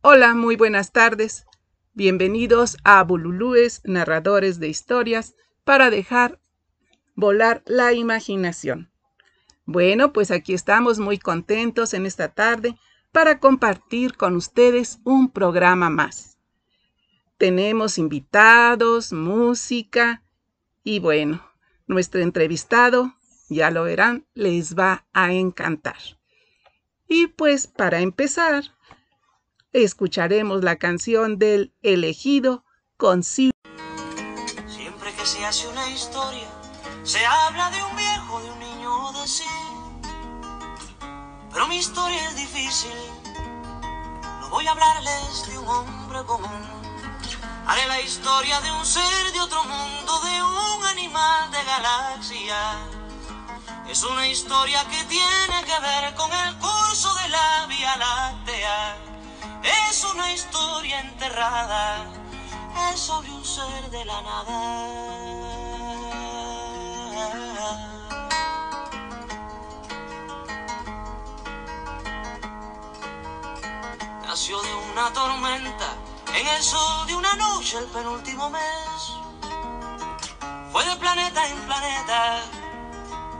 Hola, muy buenas tardes. Bienvenidos a Bululúes, narradores de historias, para dejar volar la imaginación. Bueno, pues aquí estamos muy contentos en esta tarde para compartir con ustedes un programa más. Tenemos invitados, música y bueno, nuestro entrevistado, ya lo verán, les va a encantar. Y pues para empezar, escucharemos la canción del elegido con Siempre que se hace una historia, se habla de un viejo, de un niño de sí. Pero mi historia es difícil, no voy a hablarles de un hombre común. Haré la historia de un ser de otro mundo, de un animal de galaxia. Es una historia que tiene que ver con el curso de la Vía Láctea es una historia enterrada, es sobre un ser de la nada. Nació de una tormenta en el sol de una noche el penúltimo mes. Fue de planeta en planeta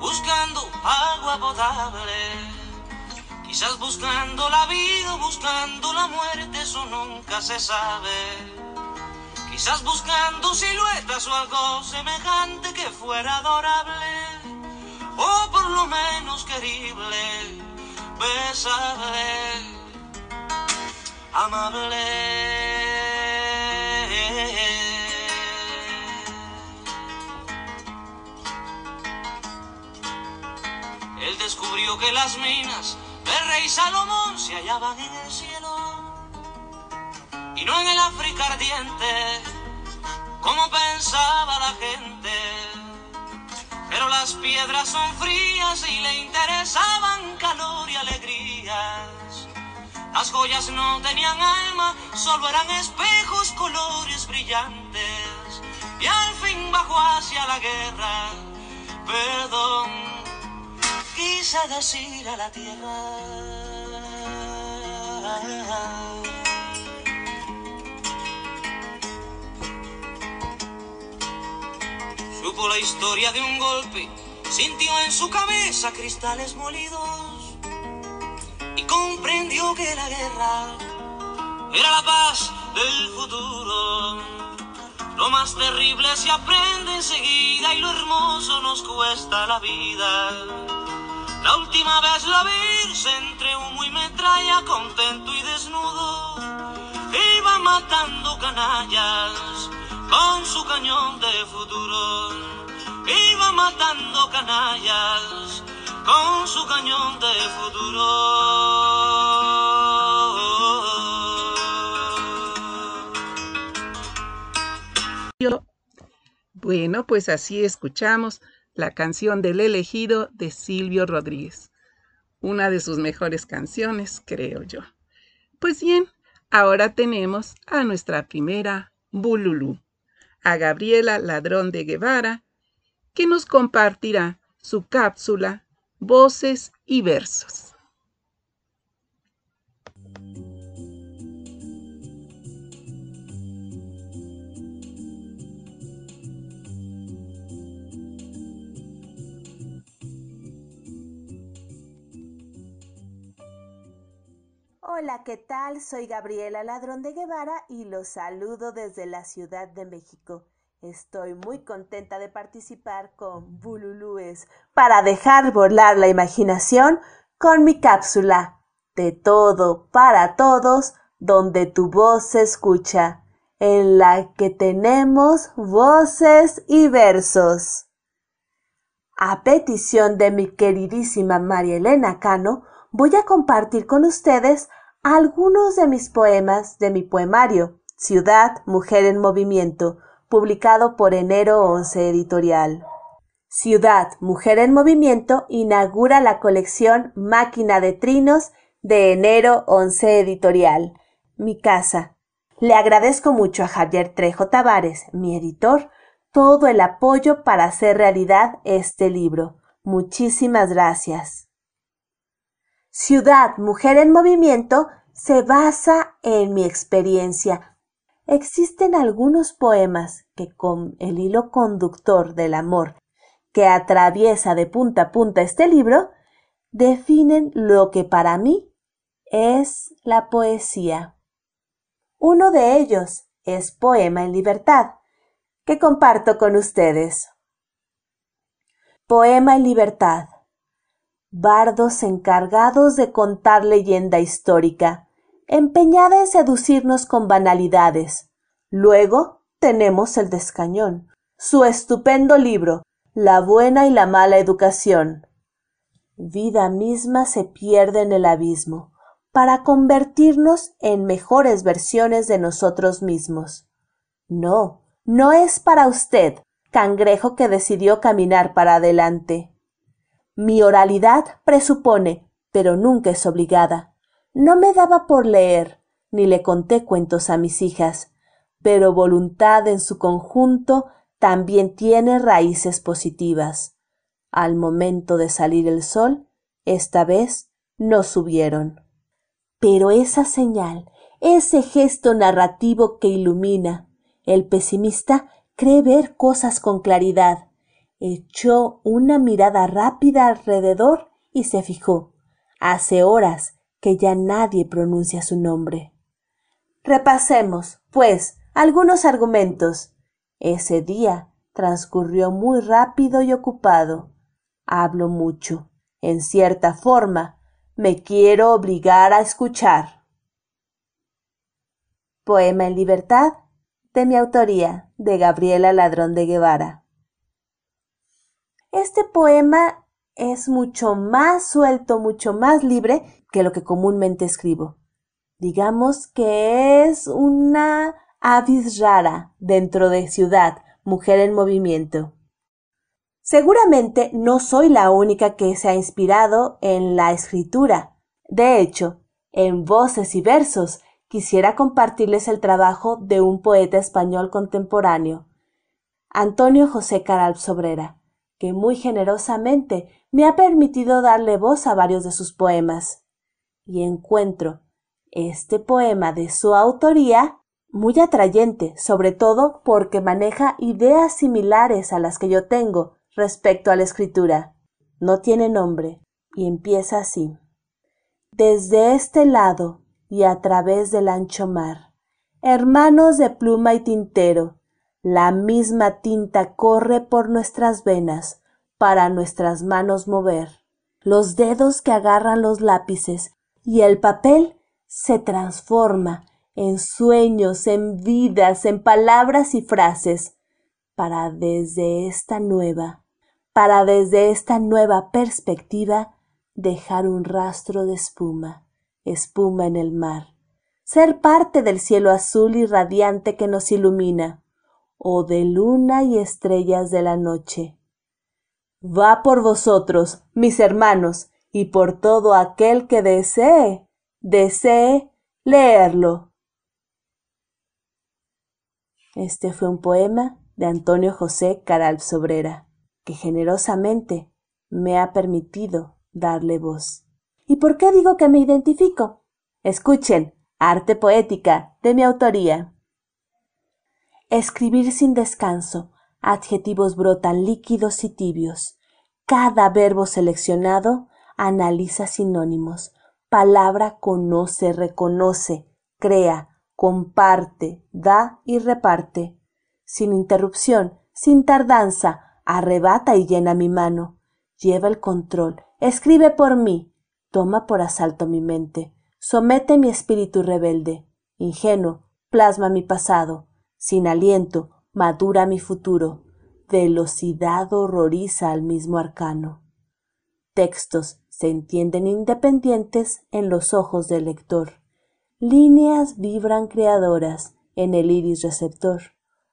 buscando agua potable Quizás buscando la vida buscando la muerte, eso nunca se sabe. Quizás buscando siluetas o algo semejante que fuera adorable, o por lo menos querible, besable, amable. Él descubrió que las minas el rey Salomón se hallaban en el cielo y no en el África ardiente, como pensaba la gente. Pero las piedras son frías y le interesaban calor y alegrías. Las joyas no tenían alma, solo eran espejos, colores brillantes. Y al fin bajó hacia la guerra, perdón quise decir a la tierra. Supo la historia de un golpe, sintió en su cabeza cristales molidos y comprendió que la guerra era la paz del futuro. Lo más terrible se aprende enseguida y lo hermoso nos cuesta la vida. La última vez la vi entre humo y metralla, contento y desnudo. Iba matando canallas con su cañón de futuro. Iba matando canallas con su cañón de futuro. Bueno, pues así escuchamos la canción del elegido de Silvio Rodríguez. Una de sus mejores canciones, creo yo. Pues bien, ahora tenemos a nuestra primera Bululú, a Gabriela Ladrón de Guevara, que nos compartirá su cápsula Voces y Versos. Hola, ¿qué tal? Soy Gabriela Ladrón de Guevara y los saludo desde la Ciudad de México. Estoy muy contenta de participar con Bululúes para dejar volar la imaginación con mi cápsula de todo para todos, donde tu voz se escucha, en la que tenemos voces y versos. A petición de mi queridísima María Elena Cano, voy a compartir con ustedes algunos de mis poemas de mi poemario Ciudad, Mujer en Movimiento, publicado por Enero 11 Editorial. Ciudad, Mujer en Movimiento inaugura la colección Máquina de Trinos de Enero 11 Editorial. Mi casa. Le agradezco mucho a Javier Trejo Tavares, mi editor, todo el apoyo para hacer realidad este libro. Muchísimas gracias. Ciudad Mujer en Movimiento se basa en mi experiencia. Existen algunos poemas que con el hilo conductor del amor que atraviesa de punta a punta este libro, definen lo que para mí es la poesía. Uno de ellos es Poema en Libertad, que comparto con ustedes. Poema en Libertad. Bardos encargados de contar leyenda histórica, empeñada en seducirnos con banalidades. Luego tenemos el descañón, su estupendo libro, La buena y la mala educación. Vida misma se pierde en el abismo para convertirnos en mejores versiones de nosotros mismos. No, no es para usted, cangrejo que decidió caminar para adelante. Mi oralidad presupone, pero nunca es obligada. No me daba por leer, ni le conté cuentos a mis hijas, pero voluntad en su conjunto también tiene raíces positivas. Al momento de salir el sol, esta vez no subieron. Pero esa señal, ese gesto narrativo que ilumina, el pesimista cree ver cosas con claridad. Echó una mirada rápida alrededor y se fijó. Hace horas que ya nadie pronuncia su nombre. Repasemos, pues, algunos argumentos. Ese día transcurrió muy rápido y ocupado. Hablo mucho. En cierta forma, me quiero obligar a escuchar. Poema en libertad de mi autoría, de Gabriela Ladrón de Guevara. Este poema es mucho más suelto, mucho más libre que lo que comúnmente escribo. Digamos que es una avis rara dentro de ciudad, mujer en movimiento. Seguramente no soy la única que se ha inspirado en la escritura. De hecho, en voces y versos quisiera compartirles el trabajo de un poeta español contemporáneo, Antonio José Caral Sobrera, que muy generosamente me ha permitido darle voz a varios de sus poemas. Y encuentro este poema de su autoría muy atrayente, sobre todo porque maneja ideas similares a las que yo tengo respecto a la escritura. No tiene nombre y empieza así. Desde este lado y a través del ancho mar. Hermanos de pluma y tintero, la misma tinta corre por nuestras venas para nuestras manos mover. Los dedos que agarran los lápices y el papel se transforma en sueños, en vidas, en palabras y frases, para desde esta nueva, para desde esta nueva perspectiva dejar un rastro de espuma espuma en el mar, ser parte del cielo azul y radiante que nos ilumina, o de luna y estrellas de la noche. Va por vosotros, mis hermanos, y por todo aquel que desee, desee leerlo. Este fue un poema de Antonio José Caral Sobrera, que generosamente me ha permitido darle voz. ¿Y por qué digo que me identifico? Escuchen, arte poética, de mi autoría. Escribir sin descanso, adjetivos brotan líquidos y tibios. Cada verbo seleccionado analiza sinónimos. Palabra conoce, reconoce, crea, comparte, da y reparte. Sin interrupción, sin tardanza, arrebata y llena mi mano. Lleva el control, escribe por mí, toma por asalto mi mente, somete mi espíritu rebelde, ingenuo, plasma mi pasado, sin aliento, madura mi futuro, velocidad horroriza al mismo arcano. Textos se entienden independientes en los ojos del lector. Líneas vibran creadoras en el iris receptor.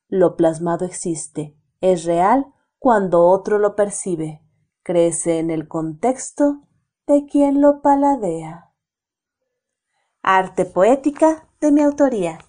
Lo plasmado existe, es real cuando otro lo percibe, crece en el contexto de quien lo paladea. Arte poética de mi autoría,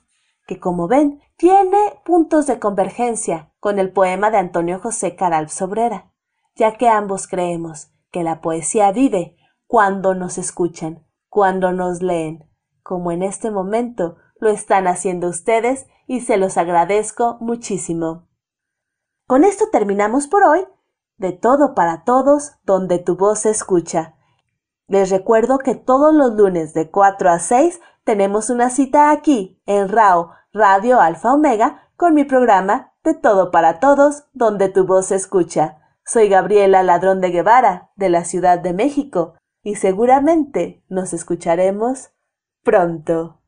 que como ven tiene puntos de convergencia con el poema de Antonio José Caral Sobrera, ya que ambos creemos que la poesía vive cuando nos escuchan, cuando nos leen, como en este momento lo están haciendo ustedes y se los agradezco muchísimo. Con esto terminamos por hoy, de todo para todos, donde tu voz se escucha. Les recuerdo que todos los lunes de 4 a 6 tenemos una cita aquí, en RAO, Radio Alfa Omega, con mi programa De todo para todos, donde tu voz se escucha. Soy Gabriela Ladrón de Guevara, de la Ciudad de México, y seguramente nos escucharemos pronto.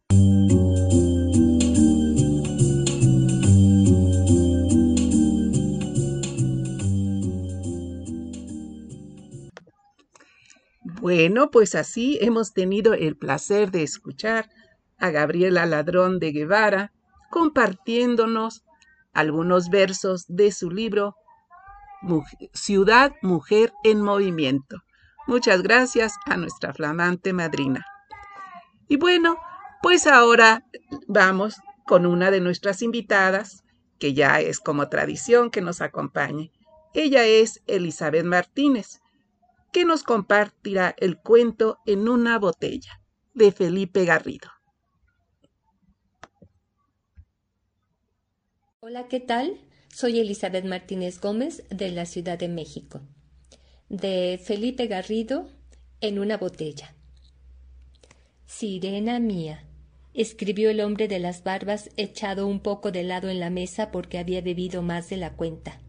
Bueno, pues así hemos tenido el placer de escuchar a Gabriela Ladrón de Guevara compartiéndonos algunos versos de su libro Ciudad Mujer en Movimiento. Muchas gracias a nuestra flamante madrina. Y bueno, pues ahora vamos con una de nuestras invitadas, que ya es como tradición que nos acompañe. Ella es Elizabeth Martínez, que nos compartirá el cuento en una botella de Felipe Garrido. Hola, ¿qué tal? Soy Elizabeth Martínez Gómez de la Ciudad de México. De Felipe Garrido en una botella. Sirena mía, escribió el hombre de las barbas echado un poco de lado en la mesa porque había bebido más de la cuenta.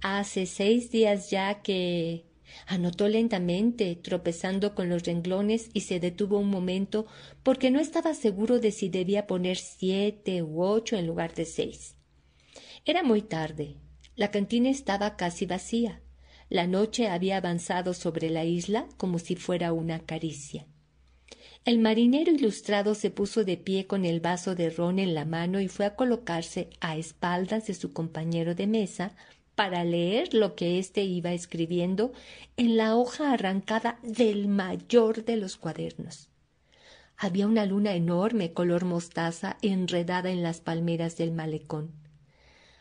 Hace seis días ya que. Anotó lentamente, tropezando con los renglones, y se detuvo un momento porque no estaba seguro de si debía poner siete u ocho en lugar de seis. Era muy tarde. La cantina estaba casi vacía. La noche había avanzado sobre la isla como si fuera una caricia. El marinero ilustrado se puso de pie con el vaso de ron en la mano y fue a colocarse a espaldas de su compañero de mesa para leer lo que éste iba escribiendo en la hoja arrancada del mayor de los cuadernos. Había una luna enorme color mostaza enredada en las palmeras del malecón.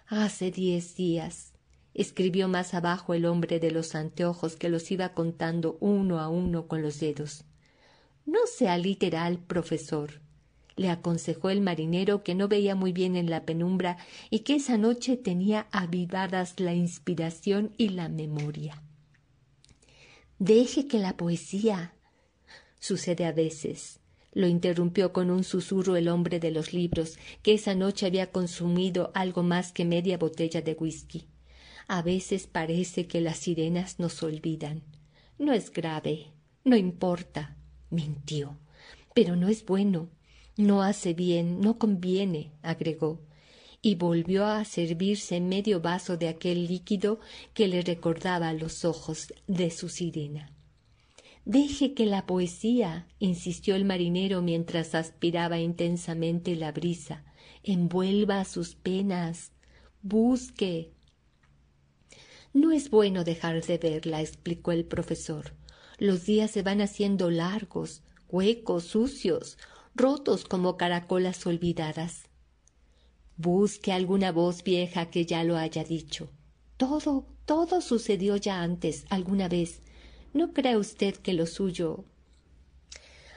Hace diez días, escribió más abajo el hombre de los anteojos que los iba contando uno a uno con los dedos. No sea literal, profesor, le aconsejó el marinero que no veía muy bien en la penumbra y que esa noche tenía avivadas la inspiración y la memoria. Deje que la poesía sucede a veces lo interrumpió con un susurro el hombre de los libros, que esa noche había consumido algo más que media botella de whisky. A veces parece que las sirenas nos olvidan. No es grave, no importa. Mintió. Pero no es bueno. No hace bien, no conviene, agregó, y volvió a servirse medio vaso de aquel líquido que le recordaba los ojos de su sirena. Deje que la poesía, insistió el marinero mientras aspiraba intensamente la brisa, envuelva sus penas, busque. No es bueno dejar de verla, explicó el profesor. Los días se van haciendo largos, huecos, sucios, rotos como caracolas olvidadas. Busque alguna voz vieja que ya lo haya dicho. Todo, todo sucedió ya antes, alguna vez, ¿No cree usted que lo suyo?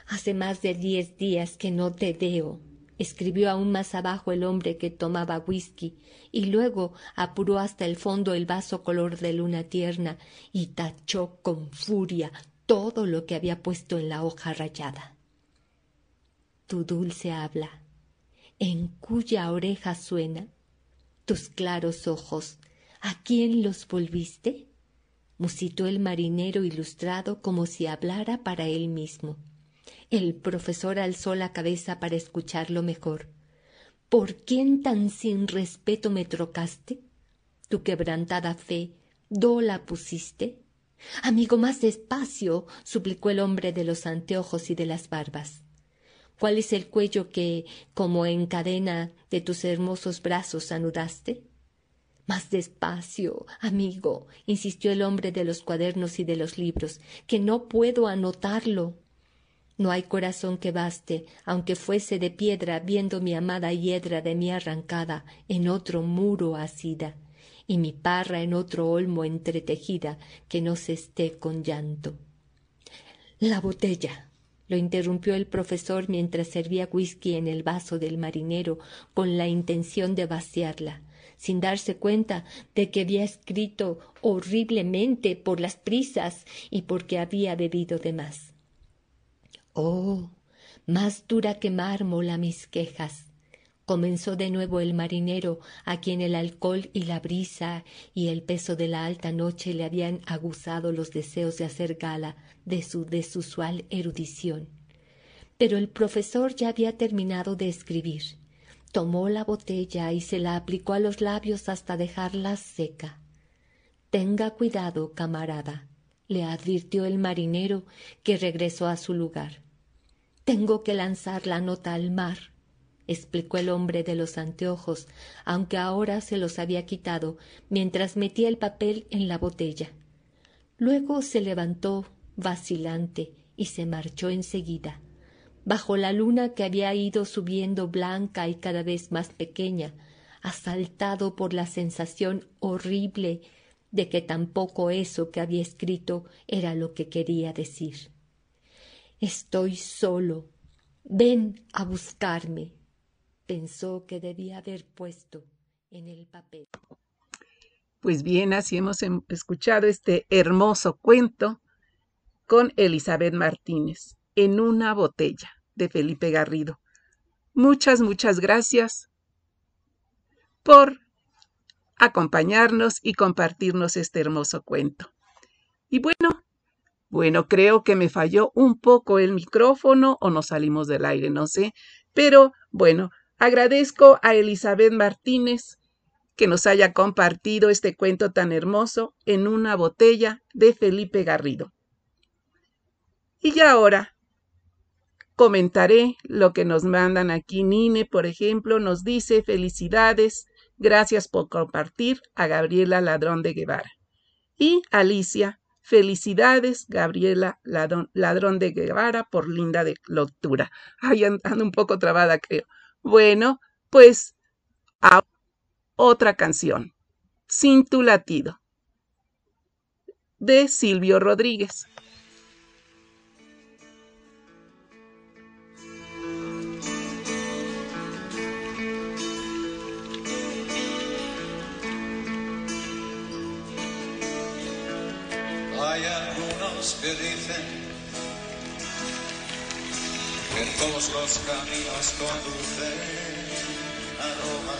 Hace más de diez días que no te veo, escribió aún más abajo el hombre que tomaba whisky, y luego apuró hasta el fondo el vaso color de luna tierna y tachó con furia todo lo que había puesto en la hoja rayada. Tu dulce habla, en cuya oreja suena, tus claros ojos, ¿a quién los volviste? Musitó el marinero ilustrado como si hablara para él mismo. El profesor alzó la cabeza para escucharlo mejor. ¿Por quién tan sin respeto me trocaste? Tu quebrantada fe, ¿do la pusiste? Amigo, más despacio, suplicó el hombre de los anteojos y de las barbas. ¿Cuál es el cuello que, como en cadena de tus hermosos brazos, anudaste? Más despacio, amigo, insistió el hombre de los cuadernos y de los libros, que no puedo anotarlo. No hay corazón que baste, aunque fuese de piedra, viendo mi amada hiedra de mí arrancada en otro muro asida, y mi parra en otro olmo entretejida, que no se esté con llanto. La botella, lo interrumpió el profesor mientras servía whisky en el vaso del marinero con la intención de vaciarla, sin darse cuenta de que había escrito horriblemente por las prisas y porque había bebido de más. Oh, más dura que mármol mis quejas. Comenzó de nuevo el marinero, a quien el alcohol y la brisa y el peso de la alta noche le habían aguzado los deseos de hacer gala de su desusual erudición. Pero el profesor ya había terminado de escribir. Tomó la botella y se la aplicó a los labios hasta dejarla seca. Tenga cuidado, camarada, le advirtió el marinero, que regresó a su lugar. Tengo que lanzar la nota al mar, explicó el hombre de los anteojos, aunque ahora se los había quitado, mientras metía el papel en la botella. Luego se levantó, vacilante, y se marchó enseguida. Bajo la luna que había ido subiendo blanca y cada vez más pequeña, asaltado por la sensación horrible de que tampoco eso que había escrito era lo que quería decir. Estoy solo. Ven a buscarme. Pensó que debía haber puesto en el papel. Pues bien, así hemos em, escuchado este hermoso cuento con Elizabeth Martínez, en una botella, de Felipe Garrido. Muchas, muchas gracias por acompañarnos y compartirnos este hermoso cuento. Y bueno, bueno, creo que me falló un poco el micrófono o nos salimos del aire, no sé. Pero bueno, agradezco a Elizabeth Martínez que nos haya compartido este cuento tan hermoso en una botella de Felipe Garrido. Y ya ahora comentaré lo que nos mandan aquí. Nine, por ejemplo, nos dice felicidades, gracias por compartir a Gabriela Ladrón de Guevara. Y Alicia, Felicidades, Gabriela Ladrón de Guevara, por linda de lectura. Ay, ando un poco trabada, creo. Bueno, pues a otra canción, Sin tu latido, de Silvio Rodríguez. Hay algunos que dicen que todos los caminos conducen a Roma.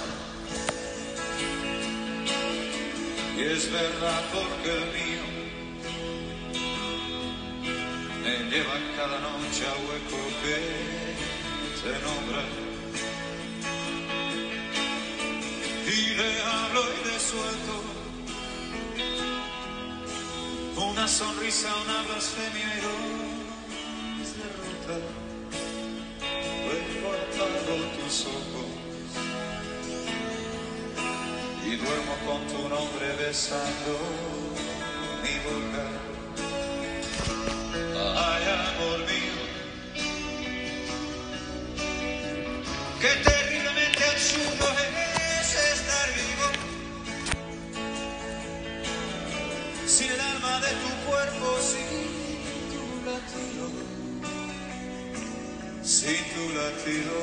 Y es verdad porque el mío me lleva cada noche al hueco que se nombra. Y le hablo y le suelto una sonrisa, una blasfemia y dos derrotas. Luego apago tus ojos y duermo con tu nombre besando mi boca. Ay, amor mío, que terriblemente tu cuerpo, sin tu latido, sin tu latido.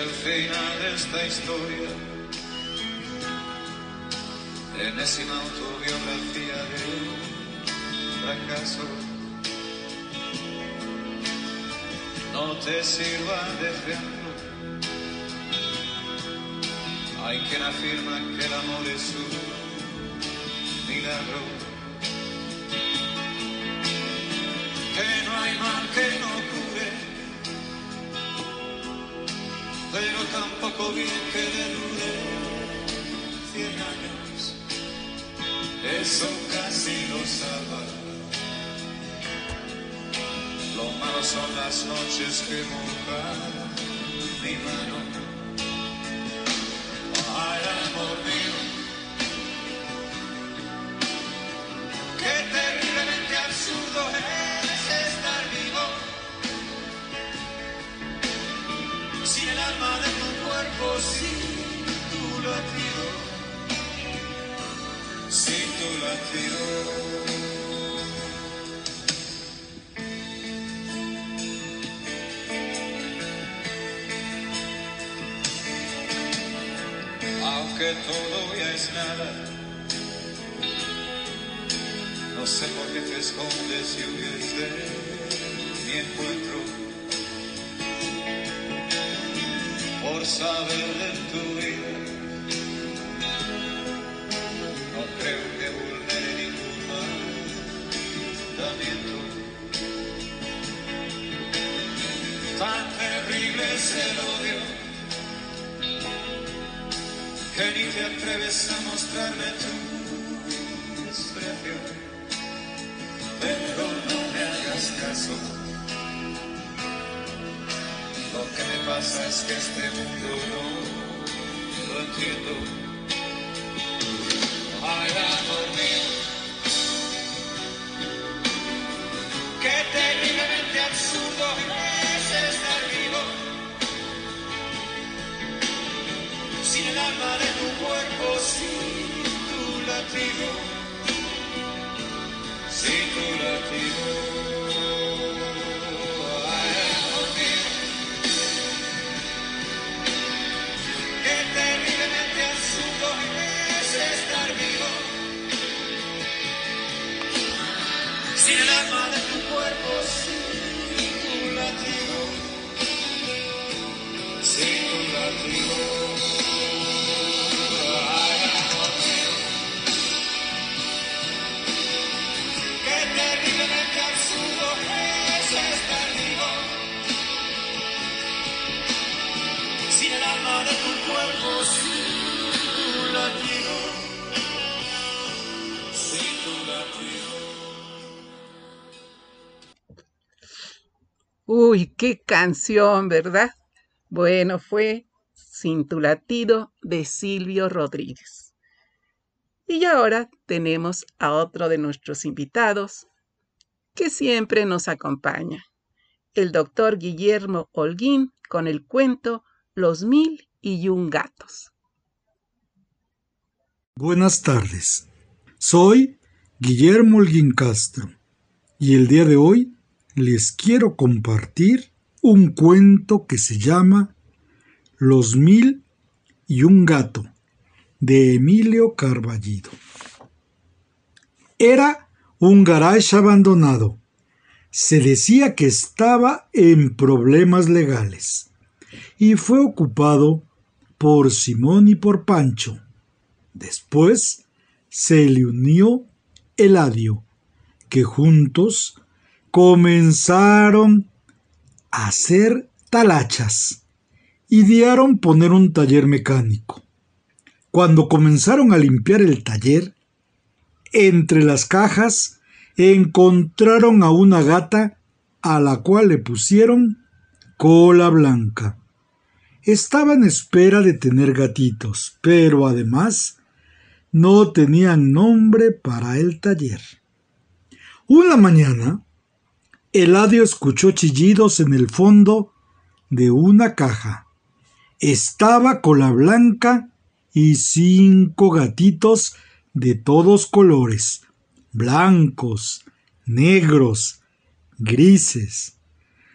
El final de esta historia, enésima autobiografía de un fracaso. No te sirva de ejemplo. Hay quien afirma que el amor es un milagro, que no hay mal que no cure, pero tampoco bien que dure cien años, eso casi lo salva. Son las noches que mojan mi mano. Ya es nada, no sé por qué te escondes y huyes de mi encuentro. Por saber de tu vida, no creo que vulnere ningún mandamiento. Tan terrible es el odio te atreves a mostrarme tu desprecio. Pero no me hagas caso. Lo que me pasa es que este mundo no lo entiendo. Latido, Uy, qué canción, ¿verdad? Bueno, fue Sin tu latido de Silvio Rodríguez. Y ahora tenemos a otro de nuestros invitados que siempre nos acompaña, el doctor Guillermo Holguín con el cuento Los mil y un gatos. Buenas tardes. Soy Guillermo Holguín y el día de hoy les quiero compartir un cuento que se llama Los mil y un gato de Emilio Carballido. Era un garage abandonado. Se decía que estaba en problemas legales y fue ocupado por Simón y por Pancho. Después se le unió Eladio, que juntos comenzaron a hacer talachas. Idearon poner un taller mecánico. Cuando comenzaron a limpiar el taller, entre las cajas encontraron a una gata a la cual le pusieron cola blanca. Estaba en espera de tener gatitos, pero además no tenían nombre para el taller. Una mañana, Eladio escuchó chillidos en el fondo de una caja. Estaba cola blanca y cinco gatitos de todos colores, blancos, negros, grises.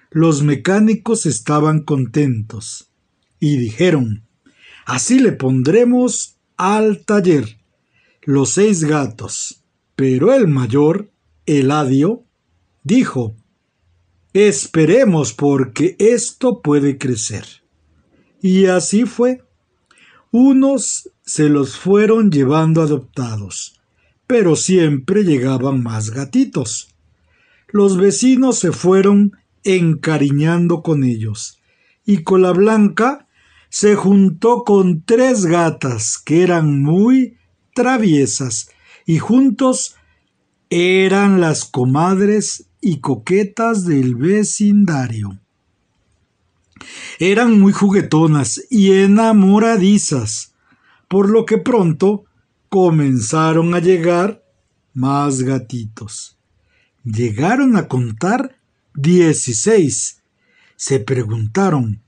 Los mecánicos estaban contentos y dijeron, así le pondremos al taller los seis gatos. Pero el mayor, Eladio, dijo, esperemos porque esto puede crecer. Y así fue. Unos se los fueron llevando adoptados, pero siempre llegaban más gatitos. Los vecinos se fueron encariñando con ellos, y Cola Blanca se juntó con tres gatas que eran muy traviesas, y juntos eran las comadres y coquetas del vecindario. Eran muy juguetonas y enamoradizas, por lo que pronto comenzaron a llegar más gatitos. Llegaron a contar dieciséis. Se preguntaron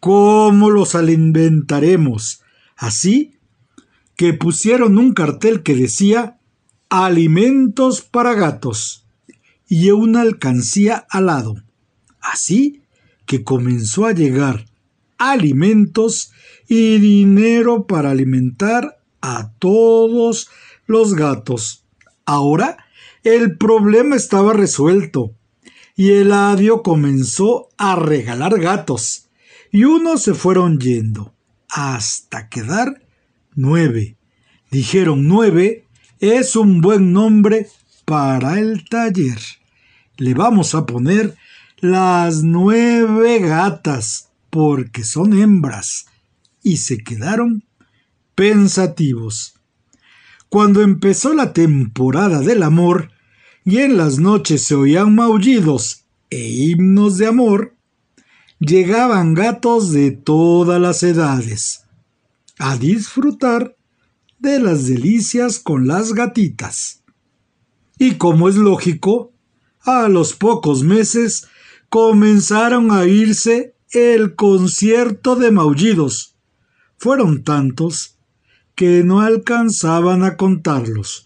cómo los alimentaremos. Así que pusieron un cartel que decía alimentos para gatos y una alcancía al lado. Así que comenzó a llegar alimentos y dinero para alimentar a todos los gatos. Ahora el problema estaba resuelto y Eladio comenzó a regalar gatos y unos se fueron yendo hasta quedar nueve. Dijeron nueve es un buen nombre para el taller. Le vamos a poner las nueve gatas porque son hembras y se quedaron pensativos. Cuando empezó la temporada del amor y en las noches se oían maullidos e himnos de amor, llegaban gatos de todas las edades a disfrutar de las delicias con las gatitas. Y como es lógico, a los pocos meses comenzaron a irse el concierto de maullidos. Fueron tantos que no alcanzaban a contarlos.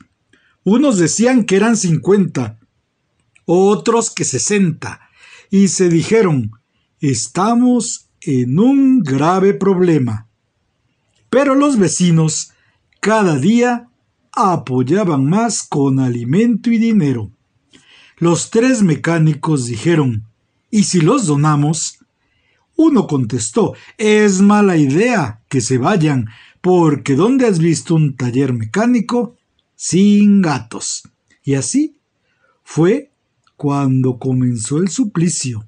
Unos decían que eran cincuenta, otros que sesenta, y se dijeron estamos en un grave problema. Pero los vecinos cada día apoyaban más con alimento y dinero. Los tres mecánicos dijeron ¿Y si los donamos? Uno contestó Es mala idea que se vayan, porque ¿dónde has visto un taller mecánico sin gatos? Y así fue cuando comenzó el suplicio.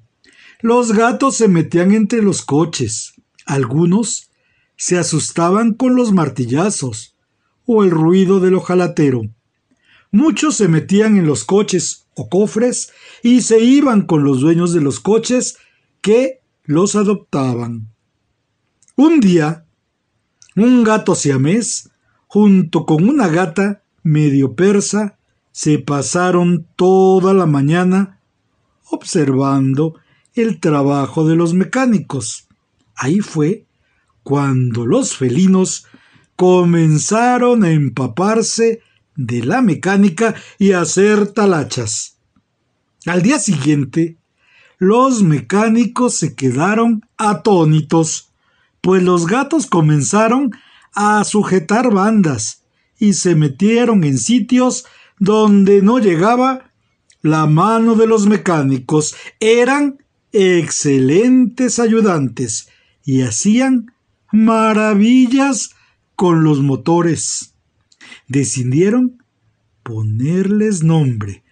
Los gatos se metían entre los coches. Algunos se asustaban con los martillazos o el ruido del ojalatero. Muchos se metían en los coches o cofres y se iban con los dueños de los coches que los adoptaban. Un día, un gato siamés, junto con una gata medio persa, se pasaron toda la mañana observando el trabajo de los mecánicos. Ahí fue cuando los felinos comenzaron a empaparse de la mecánica y a hacer talachas. Al día siguiente, los mecánicos se quedaron atónitos, pues los gatos comenzaron a sujetar bandas y se metieron en sitios donde no llegaba la mano de los mecánicos. Eran excelentes ayudantes y hacían maravillas con los motores. Decidieron ponerles nombre,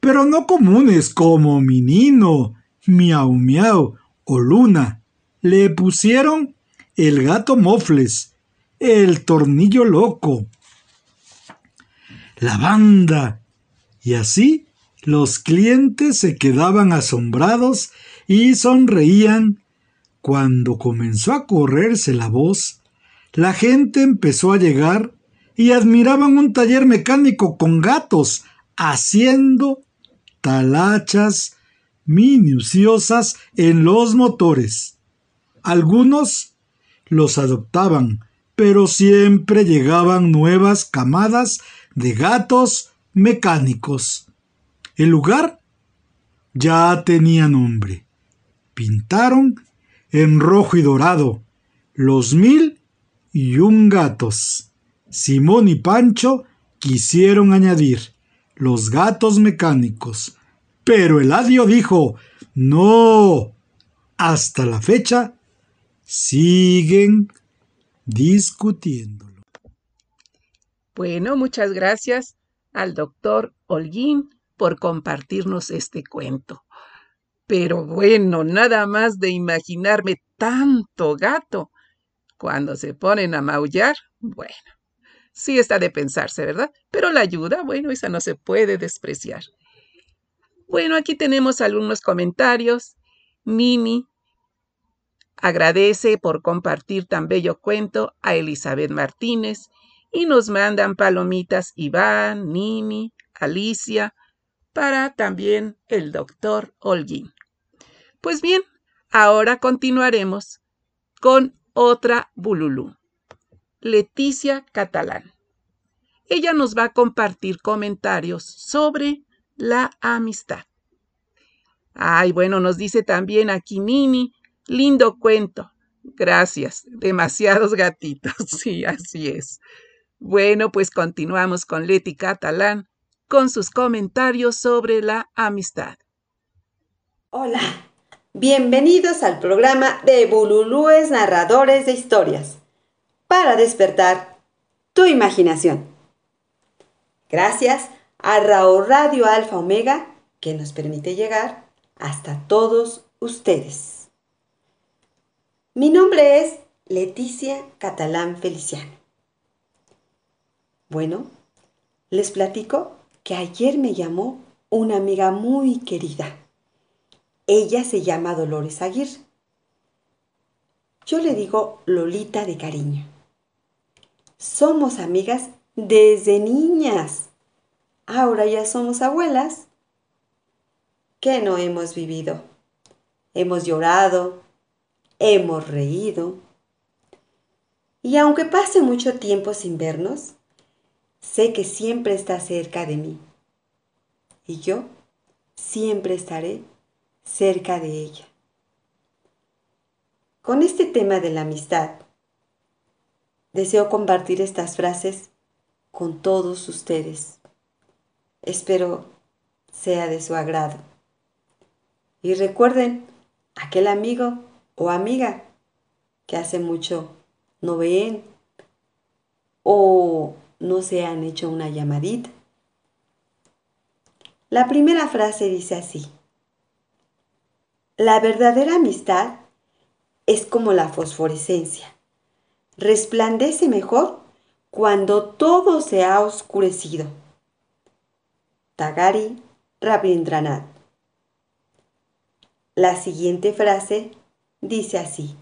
pero no comunes como Minino, Miau Miau o Luna. Le pusieron el gato Mofles, el tornillo loco, la banda, y así los clientes se quedaban asombrados y sonreían. Cuando comenzó a correrse la voz, la gente empezó a llegar y admiraban un taller mecánico con gatos haciendo talachas minuciosas en los motores. Algunos los adoptaban, pero siempre llegaban nuevas camadas de gatos mecánicos. El lugar ya tenía nombre pintaron en rojo y dorado los mil y un gatos. Simón y Pancho quisieron añadir los gatos mecánicos, pero Eladio dijo no. Hasta la fecha siguen discutiéndolo. Bueno, muchas gracias al doctor Holguín por compartirnos este cuento. Pero bueno, nada más de imaginarme tanto gato. Cuando se ponen a maullar, bueno, sí está de pensarse, ¿verdad? Pero la ayuda, bueno, esa no se puede despreciar. Bueno, aquí tenemos algunos comentarios. Nini agradece por compartir tan bello cuento a Elizabeth Martínez y nos mandan palomitas Iván, Nini, Alicia, para también el doctor Holguín. Pues bien, ahora continuaremos con otra Bululú, Leticia Catalán. ella nos va a compartir comentarios sobre la amistad. Ay, bueno, nos dice también aquí Nini, lindo cuento. Gracias, demasiados gatitos, sí, así es. Bueno, pues continuamos con Leti Catalán con sus comentarios sobre la amistad. Hola, bienvenidos al programa de Bululúes Narradores de Historias para despertar tu imaginación. Gracias a Raúl Radio Alfa Omega que nos permite llegar hasta todos ustedes. Mi nombre es Leticia Catalán Feliciano. Bueno, les platico que ayer me llamó una amiga muy querida. Ella se llama Dolores Aguirre. Yo le digo Lolita de cariño. Somos amigas desde niñas. Ahora ya somos abuelas. ¿Qué no hemos vivido? Hemos llorado, hemos reído. Y aunque pase mucho tiempo sin vernos, Sé que siempre está cerca de mí y yo siempre estaré cerca de ella. Con este tema de la amistad, deseo compartir estas frases con todos ustedes. Espero sea de su agrado. Y recuerden aquel amigo o amiga que hace mucho no ven o no se han hecho una llamadita. La primera frase dice así. La verdadera amistad es como la fosforescencia. Resplandece mejor cuando todo se ha oscurecido. Tagari Rabindranath. La siguiente frase dice así.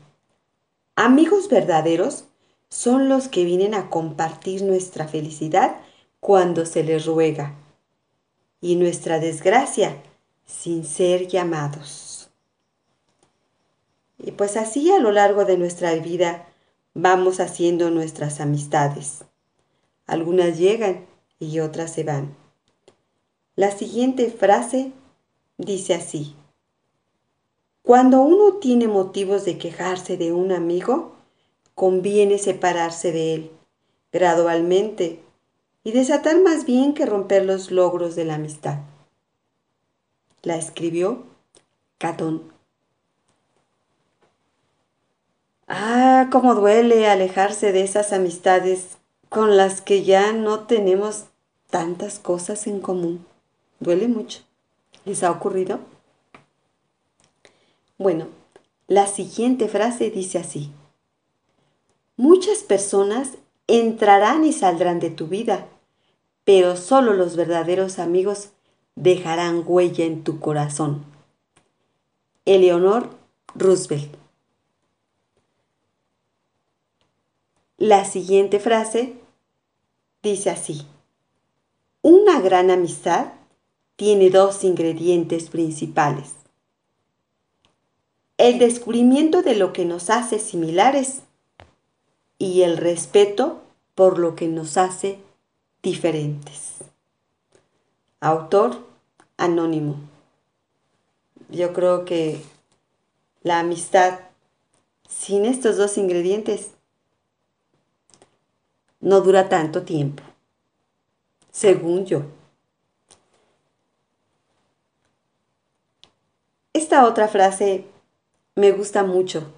Amigos verdaderos son los que vienen a compartir nuestra felicidad cuando se les ruega y nuestra desgracia sin ser llamados. Y pues así a lo largo de nuestra vida vamos haciendo nuestras amistades. Algunas llegan y otras se van. La siguiente frase dice así. Cuando uno tiene motivos de quejarse de un amigo, conviene separarse de él gradualmente y desatar más bien que romper los logros de la amistad. La escribió Catón. Ah, cómo duele alejarse de esas amistades con las que ya no tenemos tantas cosas en común. Duele mucho. ¿Les ha ocurrido? Bueno, la siguiente frase dice así. Muchas personas entrarán y saldrán de tu vida, pero solo los verdaderos amigos dejarán huella en tu corazón. Eleonor Roosevelt. La siguiente frase dice así. Una gran amistad tiene dos ingredientes principales. El descubrimiento de lo que nos hace similares y el respeto por lo que nos hace diferentes. Autor anónimo. Yo creo que la amistad sin estos dos ingredientes no dura tanto tiempo, según yo. Esta otra frase me gusta mucho.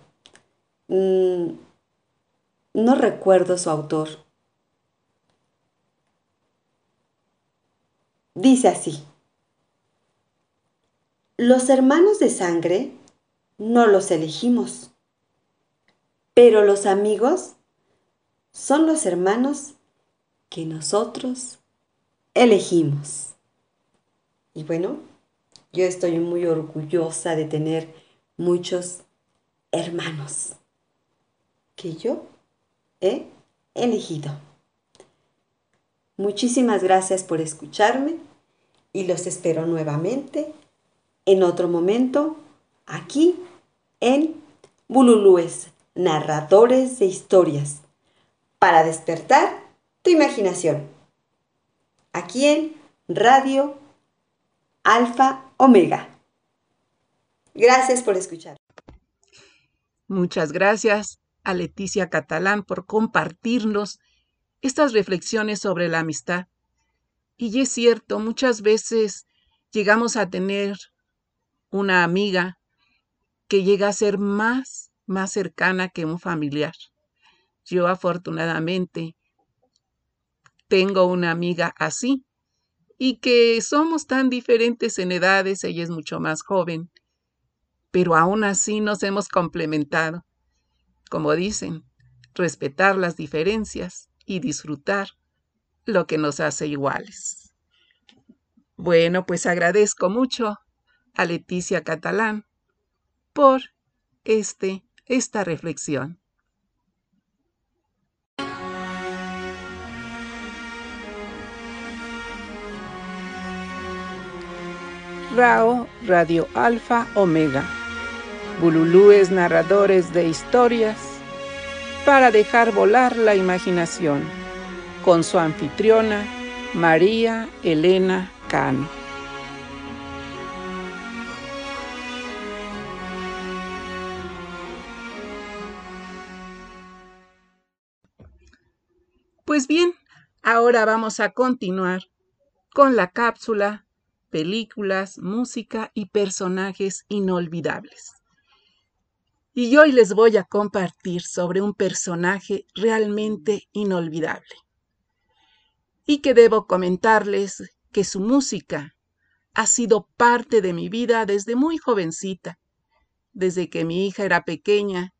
Mm, no recuerdo su autor. Dice así. Los hermanos de sangre no los elegimos, pero los amigos son los hermanos que nosotros elegimos. Y bueno, yo estoy muy orgullosa de tener muchos hermanos que yo elegido. Muchísimas gracias por escucharme y los espero nuevamente en otro momento aquí en Bululúes, narradores de historias, para despertar tu imaginación. aquí en Radio Alfa Omega. Gracias por escuchar. Muchas gracias a Leticia Catalán por compartirnos estas reflexiones sobre la amistad. Y es cierto, muchas veces llegamos a tener una amiga que llega a ser más, más cercana que un familiar. Yo afortunadamente tengo una amiga así y que somos tan diferentes en edades, ella es mucho más joven, pero aún así nos hemos complementado. Como dicen, respetar las diferencias y disfrutar lo que nos hace iguales. Bueno, pues agradezco mucho a Leticia Catalán por este, esta reflexión. RAO Radio Alfa Omega. Bululúes narradores de historias para dejar volar la imaginación. Con su anfitriona, María Elena Cano. Pues bien, ahora vamos a continuar con la cápsula películas, música y personajes inolvidables. Y hoy les voy a compartir sobre un personaje realmente inolvidable. Y que debo comentarles que su música ha sido parte de mi vida desde muy jovencita, desde que mi hija era pequeña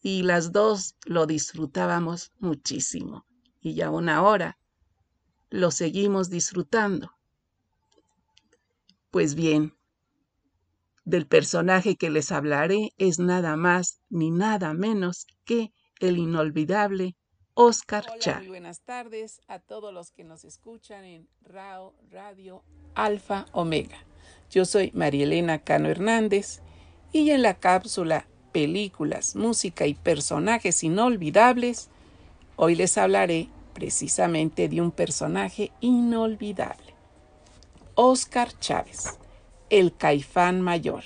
y las dos lo disfrutábamos muchísimo. Y aún ahora lo seguimos disfrutando. Pues bien, del personaje que les hablaré es nada más ni nada menos que el inolvidable Oscar Hola, Muy buenas tardes a todos los que nos escuchan en RAO Radio Alfa Omega. Yo soy Marielena Cano Hernández y en la cápsula Películas, Música y Personajes Inolvidables, hoy les hablaré precisamente de un personaje inolvidable. Oscar Chávez, el caifán mayor.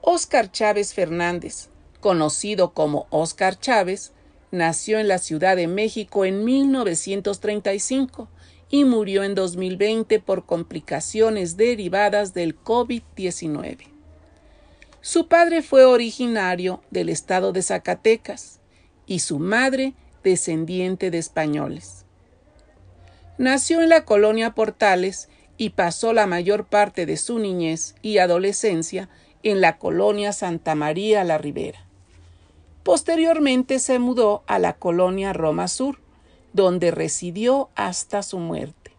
Oscar Chávez Fernández, conocido como Oscar Chávez, nació en la Ciudad de México en 1935 y murió en 2020 por complicaciones derivadas del COVID-19. Su padre fue originario del estado de Zacatecas y su madre descendiente de españoles. Nació en la colonia Portales y pasó la mayor parte de su niñez y adolescencia en la colonia Santa María la Ribera. Posteriormente se mudó a la colonia Roma Sur, donde residió hasta su muerte.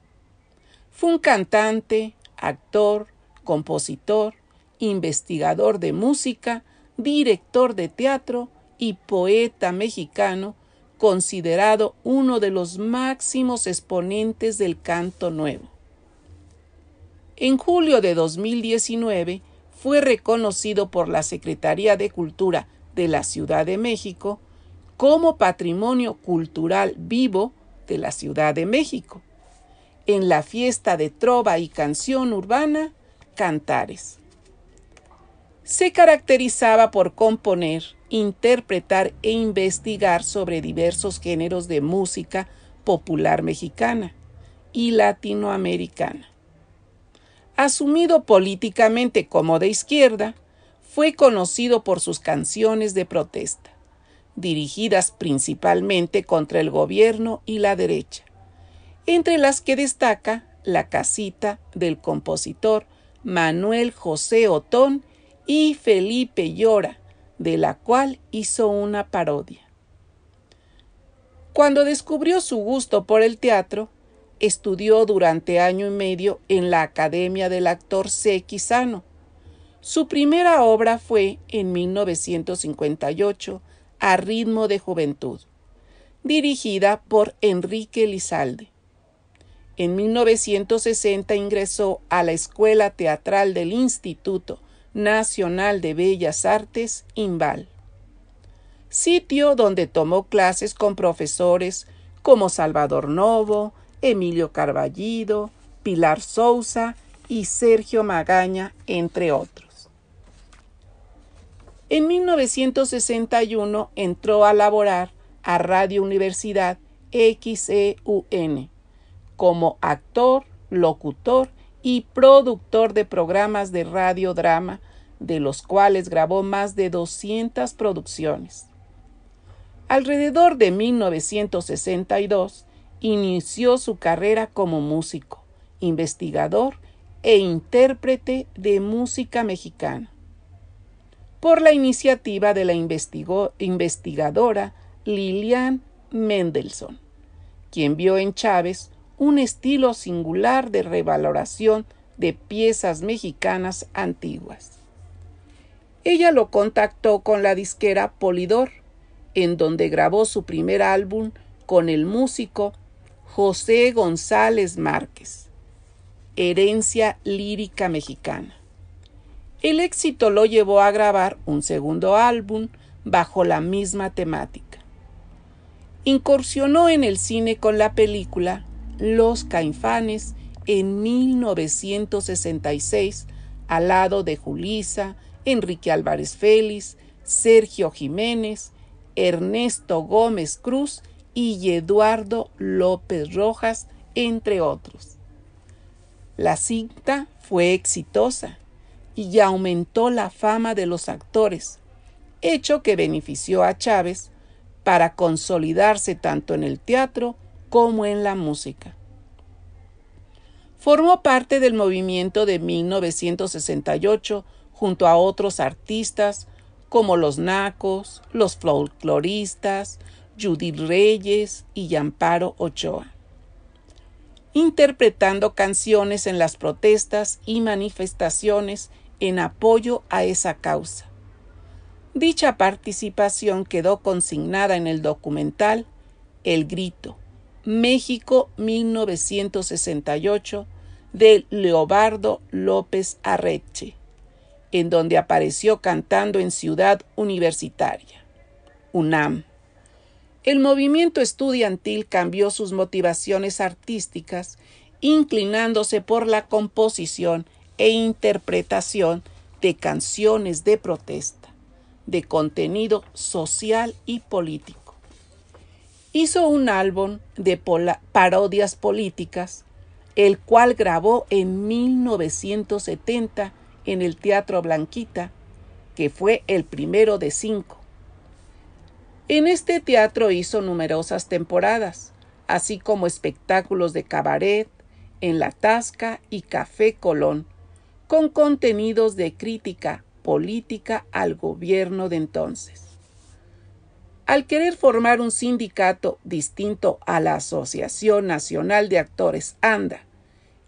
Fue un cantante, actor, compositor, investigador de música, director de teatro y poeta mexicano considerado uno de los máximos exponentes del canto nuevo. En julio de 2019 fue reconocido por la Secretaría de Cultura de la Ciudad de México como Patrimonio Cultural Vivo de la Ciudad de México, en la fiesta de trova y canción urbana Cantares. Se caracterizaba por componer interpretar e investigar sobre diversos géneros de música popular mexicana y latinoamericana. Asumido políticamente como de izquierda, fue conocido por sus canciones de protesta, dirigidas principalmente contra el gobierno y la derecha, entre las que destaca La casita del compositor Manuel José Otón y Felipe Llora, de la cual hizo una parodia. Cuando descubrió su gusto por el teatro, estudió durante año y medio en la Academia del Actor C. Quisano. Su primera obra fue en 1958, A ritmo de juventud, dirigida por Enrique Lizalde. En 1960 ingresó a la Escuela Teatral del Instituto Nacional de Bellas Artes, INVAL, sitio donde tomó clases con profesores como Salvador Novo, Emilio Carballido, Pilar Sousa y Sergio Magaña, entre otros. En 1961 entró a laborar a Radio Universidad XEUN como actor, locutor y productor de programas de radiodrama, de los cuales grabó más de 200 producciones. Alrededor de 1962 inició su carrera como músico, investigador e intérprete de música mexicana. Por la iniciativa de la investigadora Lilian Mendelssohn, quien vio en Chávez un estilo singular de revaloración de piezas mexicanas antiguas. Ella lo contactó con la disquera Polidor, en donde grabó su primer álbum con el músico José González Márquez, Herencia Lírica Mexicana. El éxito lo llevó a grabar un segundo álbum bajo la misma temática. Incursionó en el cine con la película los Caifanes en 1966 al lado de Julisa, Enrique Álvarez Félix, Sergio Jiménez, Ernesto Gómez Cruz y Eduardo López Rojas, entre otros. La cinta fue exitosa y aumentó la fama de los actores, hecho que benefició a Chávez para consolidarse tanto en el teatro como en la música. Formó parte del movimiento de 1968 junto a otros artistas como los Nacos, los folcloristas, Judith Reyes y Amparo Ochoa, interpretando canciones en las protestas y manifestaciones en apoyo a esa causa. Dicha participación quedó consignada en el documental El Grito, México 1968 de Leobardo López Arreche, en donde apareció cantando en Ciudad Universitaria, UNAM. El movimiento estudiantil cambió sus motivaciones artísticas, inclinándose por la composición e interpretación de canciones de protesta, de contenido social y político hizo un álbum de parodias políticas, el cual grabó en 1970 en el Teatro Blanquita, que fue el primero de cinco. En este teatro hizo numerosas temporadas, así como espectáculos de cabaret, en La Tasca y Café Colón, con contenidos de crítica política al gobierno de entonces. Al querer formar un sindicato distinto a la Asociación Nacional de Actores ANDA,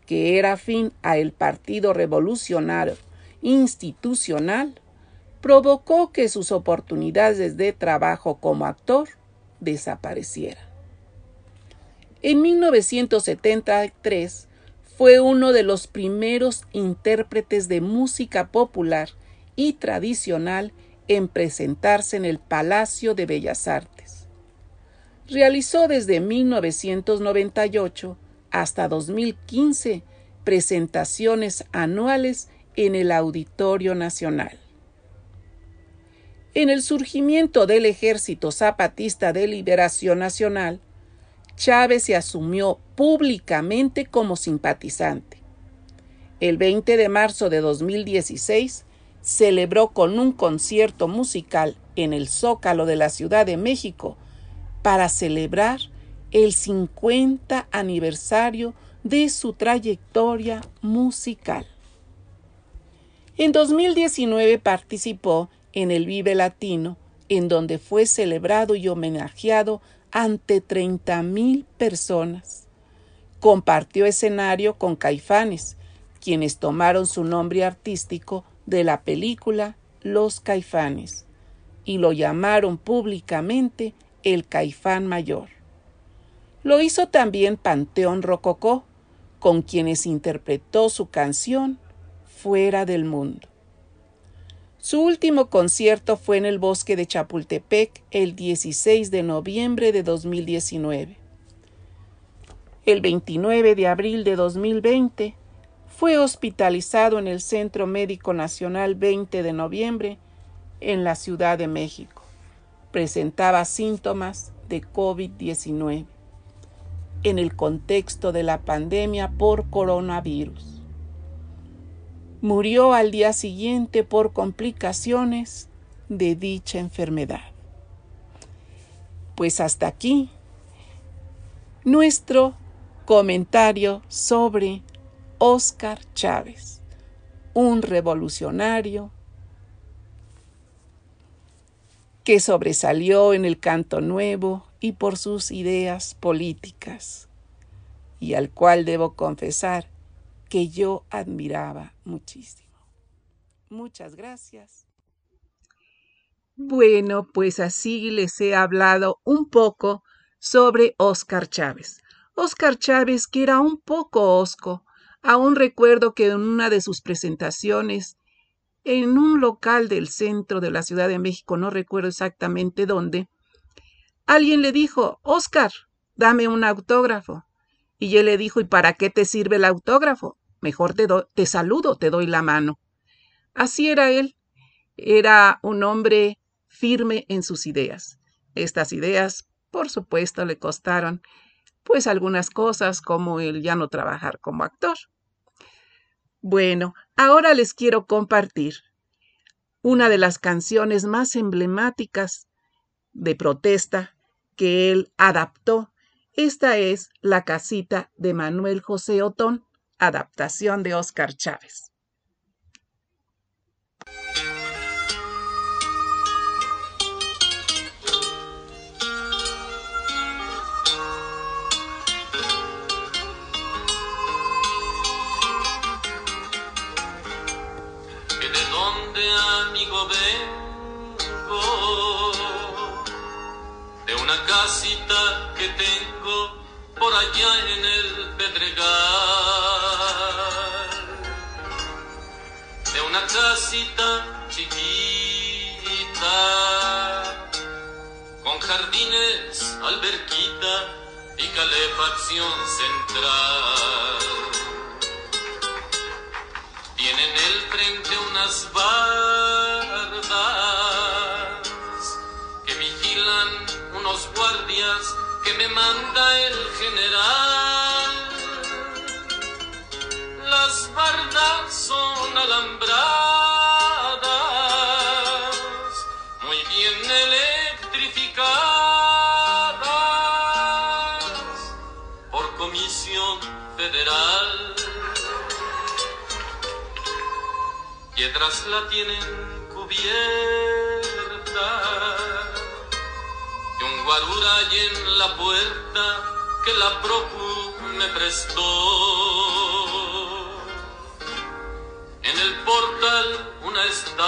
que era afín a el Partido Revolucionario Institucional, provocó que sus oportunidades de trabajo como actor desaparecieran. En 1973 fue uno de los primeros intérpretes de música popular y tradicional en presentarse en el Palacio de Bellas Artes. Realizó desde 1998 hasta 2015 presentaciones anuales en el Auditorio Nacional. En el surgimiento del Ejército Zapatista de Liberación Nacional, Chávez se asumió públicamente como simpatizante. El 20 de marzo de 2016 celebró con un concierto musical en el Zócalo de la Ciudad de México para celebrar el 50 aniversario de su trayectoria musical. En 2019 participó en el Vive Latino, en donde fue celebrado y homenajeado ante 30.000 personas. Compartió escenario con Caifanes, quienes tomaron su nombre artístico de la película Los Caifanes y lo llamaron públicamente el Caifán Mayor. Lo hizo también Panteón Rococó, con quienes interpretó su canción Fuera del Mundo. Su último concierto fue en el bosque de Chapultepec el 16 de noviembre de 2019. El 29 de abril de 2020 fue hospitalizado en el Centro Médico Nacional 20 de noviembre en la Ciudad de México. Presentaba síntomas de COVID-19 en el contexto de la pandemia por coronavirus. Murió al día siguiente por complicaciones de dicha enfermedad. Pues hasta aquí nuestro comentario sobre Óscar Chávez, un revolucionario que sobresalió en el canto nuevo y por sus ideas políticas, y al cual debo confesar que yo admiraba muchísimo. Muchas gracias. Bueno, pues así les he hablado un poco sobre Óscar Chávez. Óscar Chávez, que era un poco osco, Aún recuerdo que en una de sus presentaciones, en un local del centro de la Ciudad de México, no recuerdo exactamente dónde, alguien le dijo, Oscar, dame un autógrafo. Y él le dijo, ¿y para qué te sirve el autógrafo? Mejor te, te saludo, te doy la mano. Así era él. Era un hombre firme en sus ideas. Estas ideas, por supuesto, le costaron pues algunas cosas como el ya no trabajar como actor. Bueno, ahora les quiero compartir una de las canciones más emblemáticas de protesta que él adaptó. Esta es La casita de Manuel José Otón, adaptación de Óscar Chávez. casita que tengo por allá en el Pedregal. Casita chiquita, con jardines, alberquita y calefacción central. Tiene en el frente unas bardas unos guardias que me manda el general. Las bardas son alambradas, Piedras la tienen cubierta guarura y en la puerta que la procu me prestó. En el portal una estatua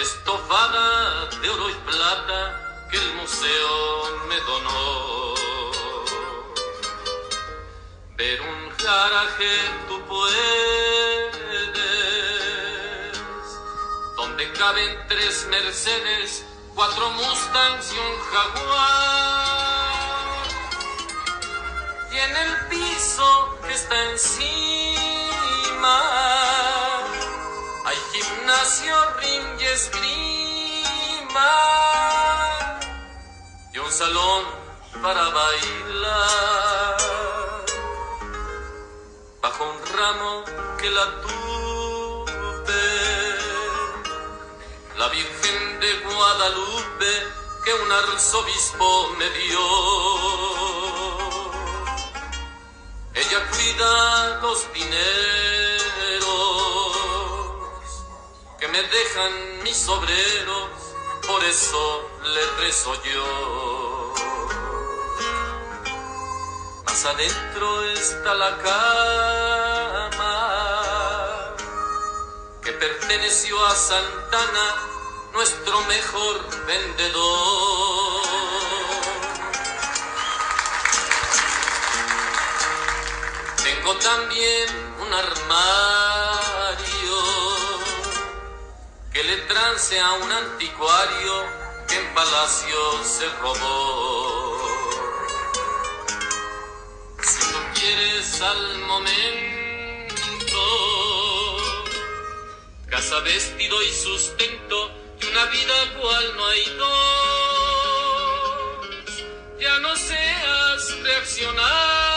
estofada de oro y plata que el museo me donó. Ver un garaje tú puedes caben tres Mercedes, cuatro Mustangs y un Jaguar. Y en el piso que está encima hay gimnasio, ring y esgrima y un salón para bailar bajo un ramo que la la Virgen de Guadalupe que un arzobispo me dio. Ella cuida los dineros que me dejan mis obreros, por eso le rezo yo. Más adentro está la cama que perteneció a Santana, nuestro mejor vendedor. Tengo también un armario que le trance a un anticuario que en palacio se robó. Feliz al momento. Casa, vestido y sustento de una vida cual no hay dos. Ya no seas reaccionario,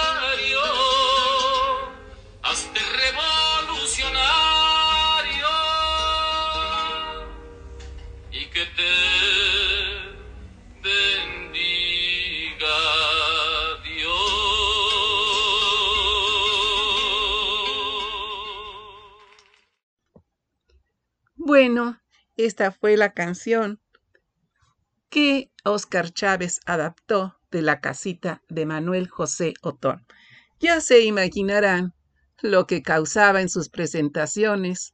Bueno, esta fue la canción que Oscar Chávez adaptó de la casita de Manuel José Otón. Ya se imaginarán lo que causaba en sus presentaciones,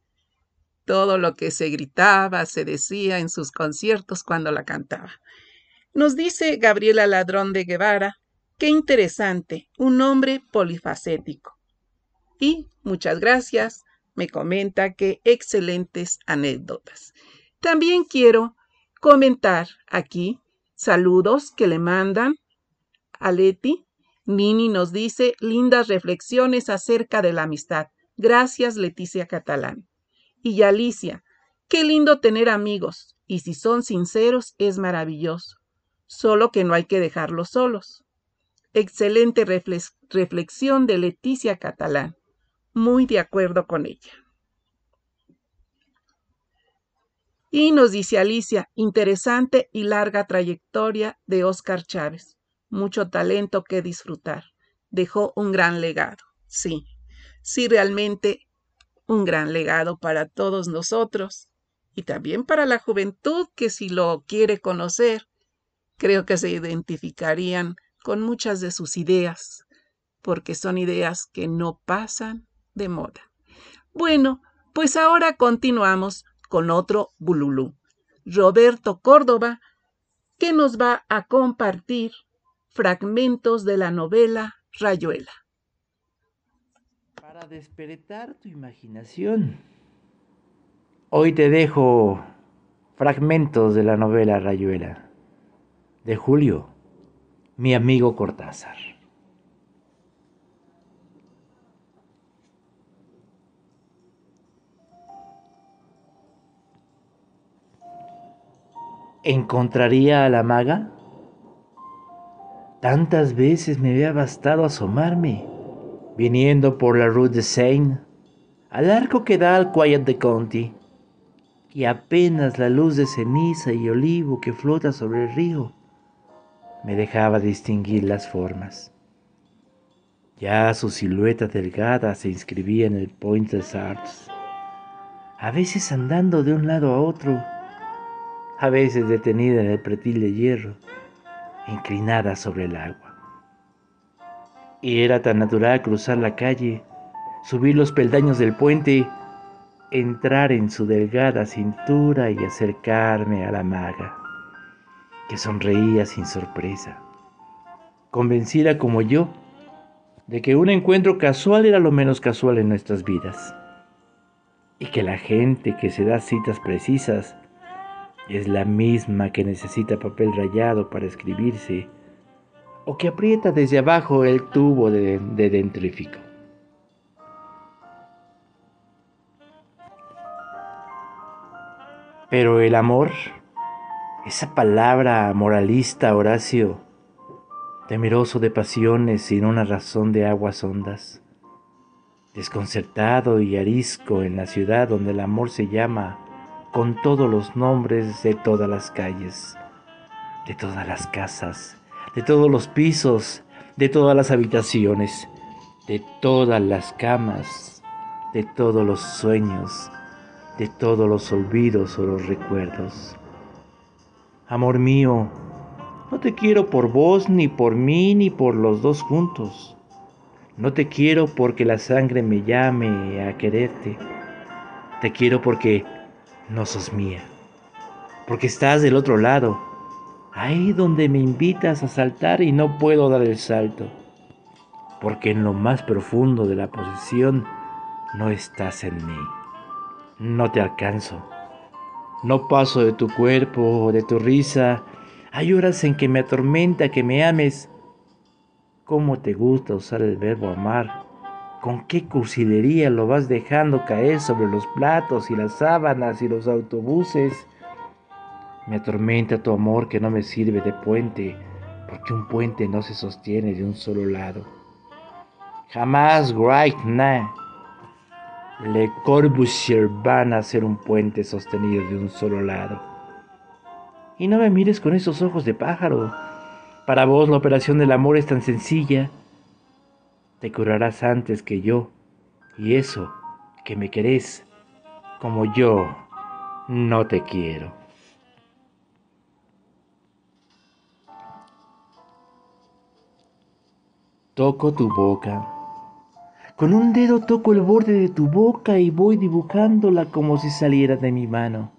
todo lo que se gritaba, se decía en sus conciertos cuando la cantaba. Nos dice Gabriela Ladrón de Guevara, qué interesante, un hombre polifacético. Y muchas gracias, me comenta que excelentes anécdotas. También quiero comentar aquí saludos que le mandan a Leti. Nini nos dice lindas reflexiones acerca de la amistad. Gracias, Leticia Catalán. Y Alicia, qué lindo tener amigos, y si son sinceros es maravilloso, solo que no hay que dejarlos solos. Excelente reflex reflexión de Leticia Catalán. Muy de acuerdo con ella. Y nos dice Alicia, interesante y larga trayectoria de Oscar Chávez. Mucho talento que disfrutar. Dejó un gran legado. Sí, sí, realmente un gran legado para todos nosotros y también para la juventud que si lo quiere conocer, creo que se identificarían con muchas de sus ideas, porque son ideas que no pasan de moda. Bueno, pues ahora continuamos con otro bululú, Roberto Córdoba, que nos va a compartir fragmentos de la novela Rayuela. Para despertar tu imaginación, hoy te dejo fragmentos de la novela Rayuela de Julio, mi amigo Cortázar. ¿Encontraría a la maga? Tantas veces me había bastado asomarme, viniendo por la Rue de Seine, al arco que da al Quiet de Conti, y apenas la luz de ceniza y olivo que flota sobre el río me dejaba distinguir las formas. Ya su silueta delgada se inscribía en el Point des Arts, a veces andando de un lado a otro, a veces detenida en el pretil de hierro, inclinada sobre el agua. Y era tan natural cruzar la calle, subir los peldaños del puente, entrar en su delgada cintura y acercarme a la maga, que sonreía sin sorpresa, convencida como yo de que un encuentro casual era lo menos casual en nuestras vidas, y que la gente que se da citas precisas es la misma que necesita papel rayado para escribirse o que aprieta desde abajo el tubo de, de dentrífico. Pero el amor, esa palabra moralista, Horacio, temeroso de pasiones sin una razón de aguas hondas, desconcertado y arisco en la ciudad donde el amor se llama con todos los nombres de todas las calles, de todas las casas, de todos los pisos, de todas las habitaciones, de todas las camas, de todos los sueños, de todos los olvidos o los recuerdos. Amor mío, no te quiero por vos, ni por mí, ni por los dos juntos. No te quiero porque la sangre me llame a quererte. Te quiero porque no sos mía, porque estás del otro lado, ahí donde me invitas a saltar y no puedo dar el salto, porque en lo más profundo de la posesión no estás en mí, no te alcanzo, no paso de tu cuerpo de tu risa, hay horas en que me atormenta que me ames. ¿Cómo te gusta usar el verbo amar con qué cursilería lo vas dejando caer sobre los platos y las sábanas y los autobuses. Me atormenta tu amor que no me sirve de puente, porque un puente no se sostiene de un solo lado. Jamás Wright Le Corbusier van a ser un puente sostenido de un solo lado. Y no me mires con esos ojos de pájaro. Para vos la operación del amor es tan sencilla. Te curarás antes que yo. Y eso, que me querés, como yo no te quiero. Toco tu boca con un dedo toco el borde de tu boca y voy dibujándola como si saliera de mi mano,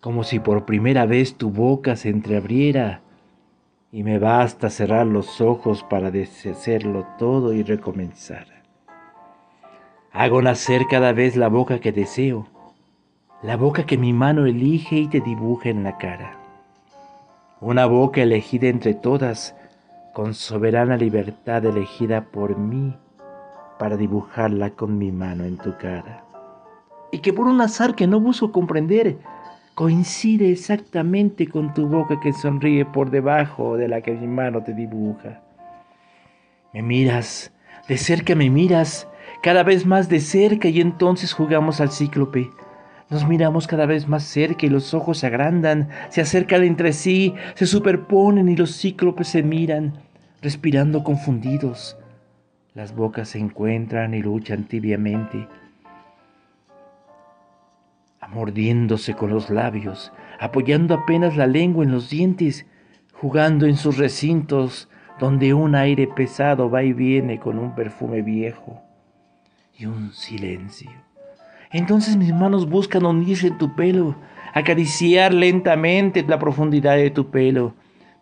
como si por primera vez tu boca se entreabriera y me basta cerrar los ojos para deshacerlo todo y recomenzar. Hago nacer cada vez la boca que deseo, la boca que mi mano elige y te dibuja en la cara. Una boca elegida entre todas, con soberana libertad elegida por mí para dibujarla con mi mano en tu cara. Y que por un azar que no busco comprender, coincide exactamente con tu boca que sonríe por debajo de la que mi mano te dibuja. Me miras, de cerca me miras, cada vez más de cerca y entonces jugamos al cíclope. Nos miramos cada vez más cerca y los ojos se agrandan, se acercan entre sí, se superponen y los cíclopes se miran, respirando confundidos. Las bocas se encuentran y luchan tibiamente, amordiéndose con los labios, apoyando apenas la lengua en los dientes, jugando en sus recintos donde un aire pesado va y viene con un perfume viejo y un silencio. Entonces mis manos buscan hundirse en tu pelo, acariciar lentamente la profundidad de tu pelo,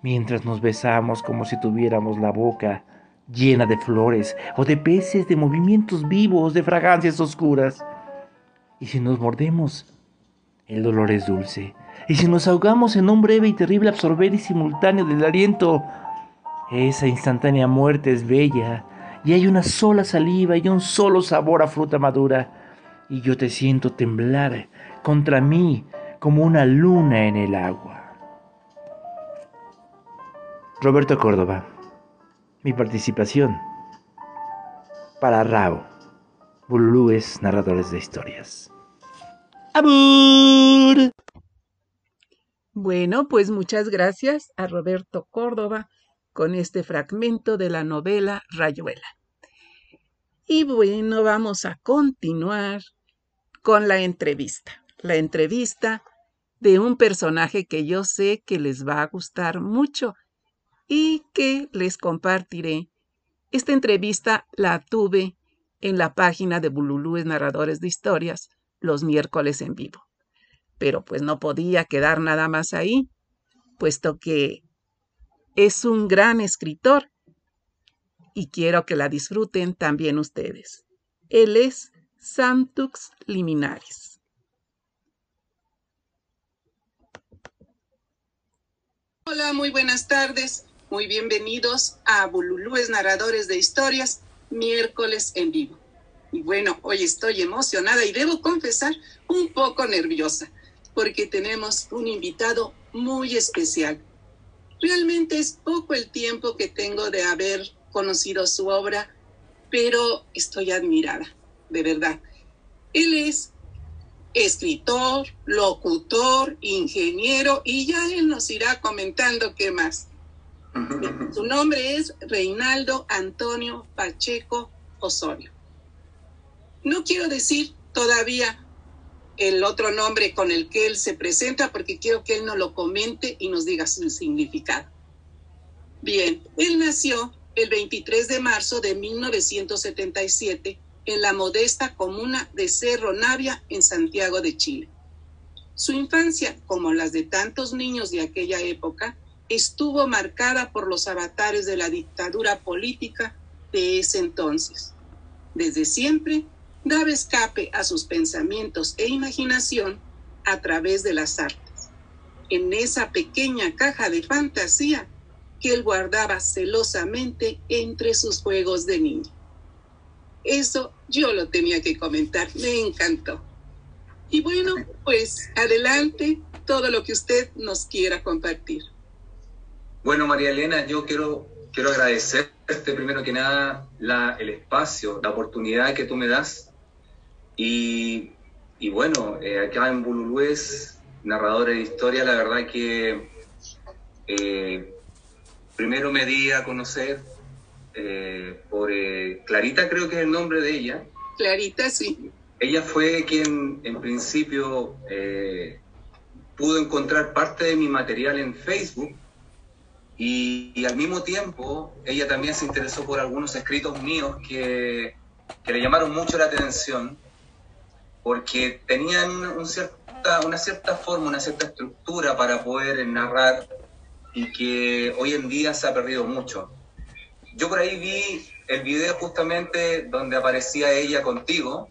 mientras nos besamos como si tuviéramos la boca llena de flores o de peces, de movimientos vivos, de fragancias oscuras. Y si nos mordemos, el dolor es dulce. Y si nos ahogamos en un breve y terrible absorber y simultáneo del aliento, esa instantánea muerte es bella y hay una sola saliva y un solo sabor a fruta madura. Y yo te siento temblar contra mí como una luna en el agua. Roberto Córdoba mi participación para Rao, Bululúes Narradores de Historias. ¡Abur! Bueno, pues muchas gracias a Roberto Córdoba con este fragmento de la novela Rayuela. Y bueno, vamos a continuar con la entrevista. La entrevista de un personaje que yo sé que les va a gustar mucho y que les compartiré. Esta entrevista la tuve en la página de Bululúes Narradores de Historias los miércoles en vivo. Pero pues no podía quedar nada más ahí, puesto que es un gran escritor y quiero que la disfruten también ustedes. Él es Santux Liminares. Hola, muy buenas tardes. Muy bienvenidos a Bululúes Narradores de Historias, miércoles en vivo. Y bueno, hoy estoy emocionada y debo confesar un poco nerviosa, porque tenemos un invitado muy especial. Realmente es poco el tiempo que tengo de haber conocido su obra, pero estoy admirada, de verdad. Él es escritor, locutor, ingeniero y ya él nos irá comentando qué más. Su nombre es Reinaldo Antonio Pacheco Osorio. No quiero decir todavía el otro nombre con el que él se presenta porque quiero que él nos lo comente y nos diga su significado. Bien, él nació el 23 de marzo de 1977 en la modesta comuna de Cerro Navia en Santiago de Chile. Su infancia, como las de tantos niños de aquella época, estuvo marcada por los avatares de la dictadura política de ese entonces. Desde siempre daba escape a sus pensamientos e imaginación a través de las artes, en esa pequeña caja de fantasía que él guardaba celosamente entre sus juegos de niño. Eso yo lo tenía que comentar, me encantó. Y bueno, pues adelante todo lo que usted nos quiera compartir. Bueno, María Elena, yo quiero, quiero agradecerte primero que nada la, el espacio, la oportunidad que tú me das. Y, y bueno, eh, acá en Bululúes, narradores de historia, la verdad que eh, primero me di a conocer eh, por Clarita, creo que es el nombre de ella. Clarita, sí. Ella fue quien en principio pudo encontrar parte de mi material en Facebook y, al mismo tiempo ella también se interesó por algunos escritos míos que, que le llamaron mucho la atención porque tenían un cierta, una cierta forma, una cierta estructura para poder narrar y que hoy en día se ha perdido mucho. Yo por ahí vi el video justamente donde aparecía ella contigo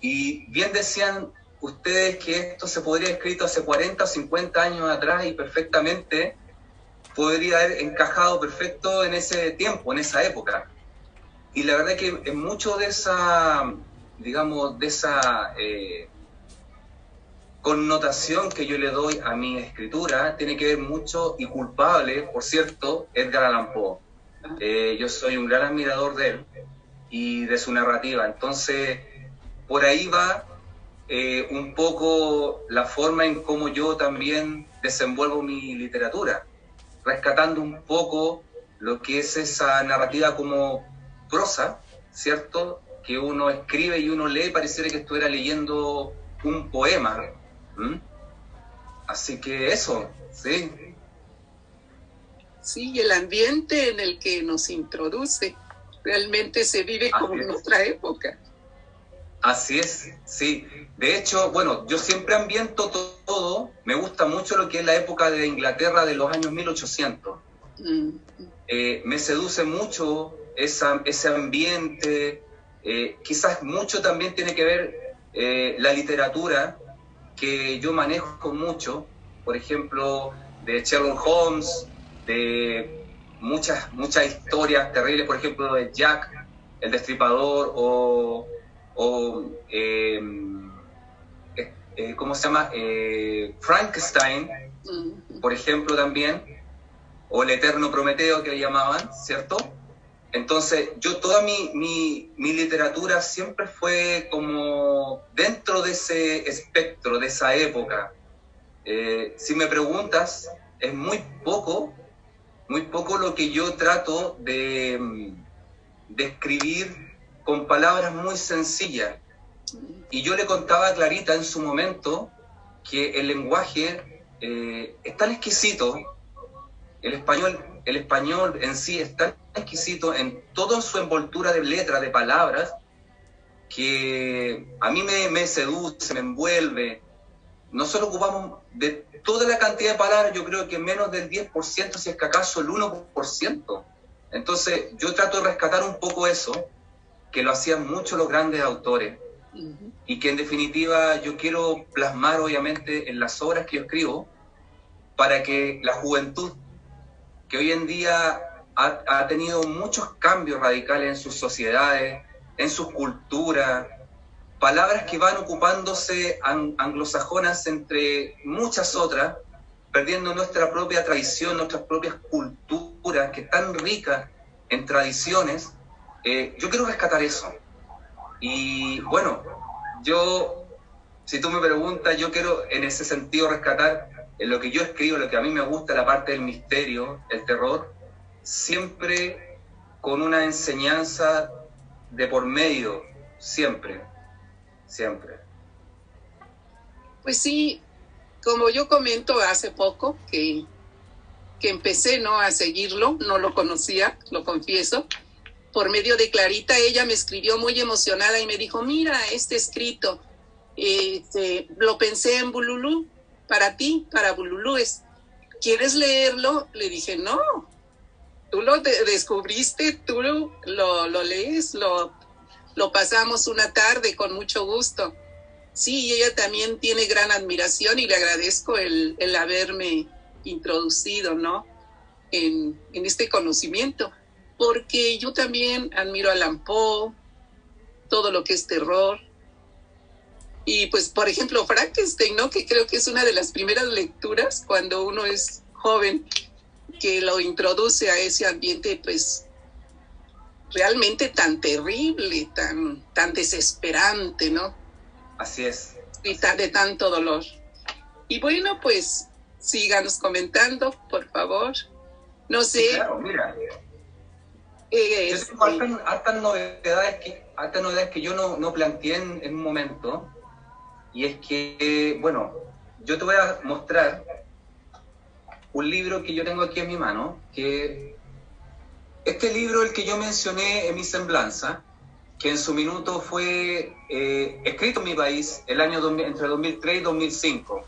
y bien decían ustedes que esto se podría haber escrito hace 40 o 50 años atrás y perfectamente podría haber encajado perfecto en ese tiempo, en esa época. Y la verdad es que en mucho de esa, digamos, de esa eh, connotación que yo le doy a mi escritura tiene que ver mucho y culpable, por cierto, Edgar Allan Poe. Eh, yo soy un gran admirador de él y de su narrativa. Entonces, por ahí va eh, un poco la forma en cómo yo también desenvuelvo mi literatura, rescatando un poco lo que es esa narrativa como prosa, ¿cierto? Que uno escribe y uno lee, pareciera que estuviera leyendo un poema. Así que eso, sí. Sí, el ambiente en el que nos introduce realmente se vive como en otra época. Así es, sí. De hecho, bueno, yo siempre ambiento todo, me gusta mucho lo que es la época de Inglaterra de los años 1800. Mm. Eh, me seduce mucho esa, ese ambiente, eh, quizás mucho también tiene que ver eh, la literatura que yo manejo mucho, por ejemplo, de Sherlock Holmes, de muchas, muchas historias terribles, por ejemplo, de Jack, el destripador, o, eh, ¿cómo se llama? Frankenstein, por ejemplo, también, o el eterno Prometeo que le llamaban, ¿cierto? Entonces, yo toda mi, literatura siempre fue como dentro de ese espectro, de esa época. Eh, si me preguntas, es muy poco, muy poco lo que yo trato de, escribir con palabras muy sencillas. Y yo le contaba a Clarita en su momento que el lenguaje eh, es tan exquisito, el español, el español en sí es tan exquisito en toda su envoltura de letras, de palabras, que a mí me, seduce, me envuelve. Nosotros ocupamos de toda la cantidad de palabras, yo creo que menos del 10%, si es que acaso el 1%. Entonces yo trato de rescatar un poco eso, que lo hacían muchos los grandes autores, y que en definitiva yo quiero plasmar obviamente en las obras que yo escribo, para que la juventud, que hoy en día ha, tenido muchos cambios radicales en sus sociedades, en sus culturas, palabras que van ocupándose anglosajonas entre muchas otras, perdiendo nuestra propia tradición, nuestras propias culturas, que están ricas en tradiciones. Eh, yo quiero rescatar eso. Y bueno, yo, si tú me preguntas, yo quiero en ese sentido rescatar en lo que yo escribo, lo que a mí me gusta, la parte del misterio, el terror, siempre con una enseñanza de por medio, siempre, siempre. Pues sí, como yo comento hace poco que, que empecé ¿no? a seguirlo, no lo conocía, lo confieso, por medio de Clarita, ella me escribió muy emocionada y me dijo, mira, este escrito, este, lo pensé en Bululú, para ti, para Bululúes. ¿Quieres leerlo? Le dije, no, tú lo descubriste, tú lo, lo, lees, lo, lo pasamos una tarde con mucho gusto. Sí, ella también tiene gran admiración y le agradezco el, el haberme introducido, ¿no? En, en, este conocimiento, porque yo también admiro a Lampo, todo lo que es terror. Y pues, por ejemplo, Frankenstein, ¿no? Que creo que es una de las primeras lecturas cuando uno es joven, que lo introduce a ese ambiente, pues, realmente tan terrible, tan, tan desesperante, ¿no? Así es. Y de tanto dolor. Y bueno, pues síganos comentando, por favor. No sé. claro, mira. Eh, yo tengo este, novedades que, novedades que yo no, no planteé en, en, un momento. Y es que, bueno, yo te voy a mostrar un libro que yo tengo aquí en mi mano, que este libro, el que yo mencioné en mi semblanza, que en su minuto fue eh, escrito en mi país el año entre 2003 y 2005.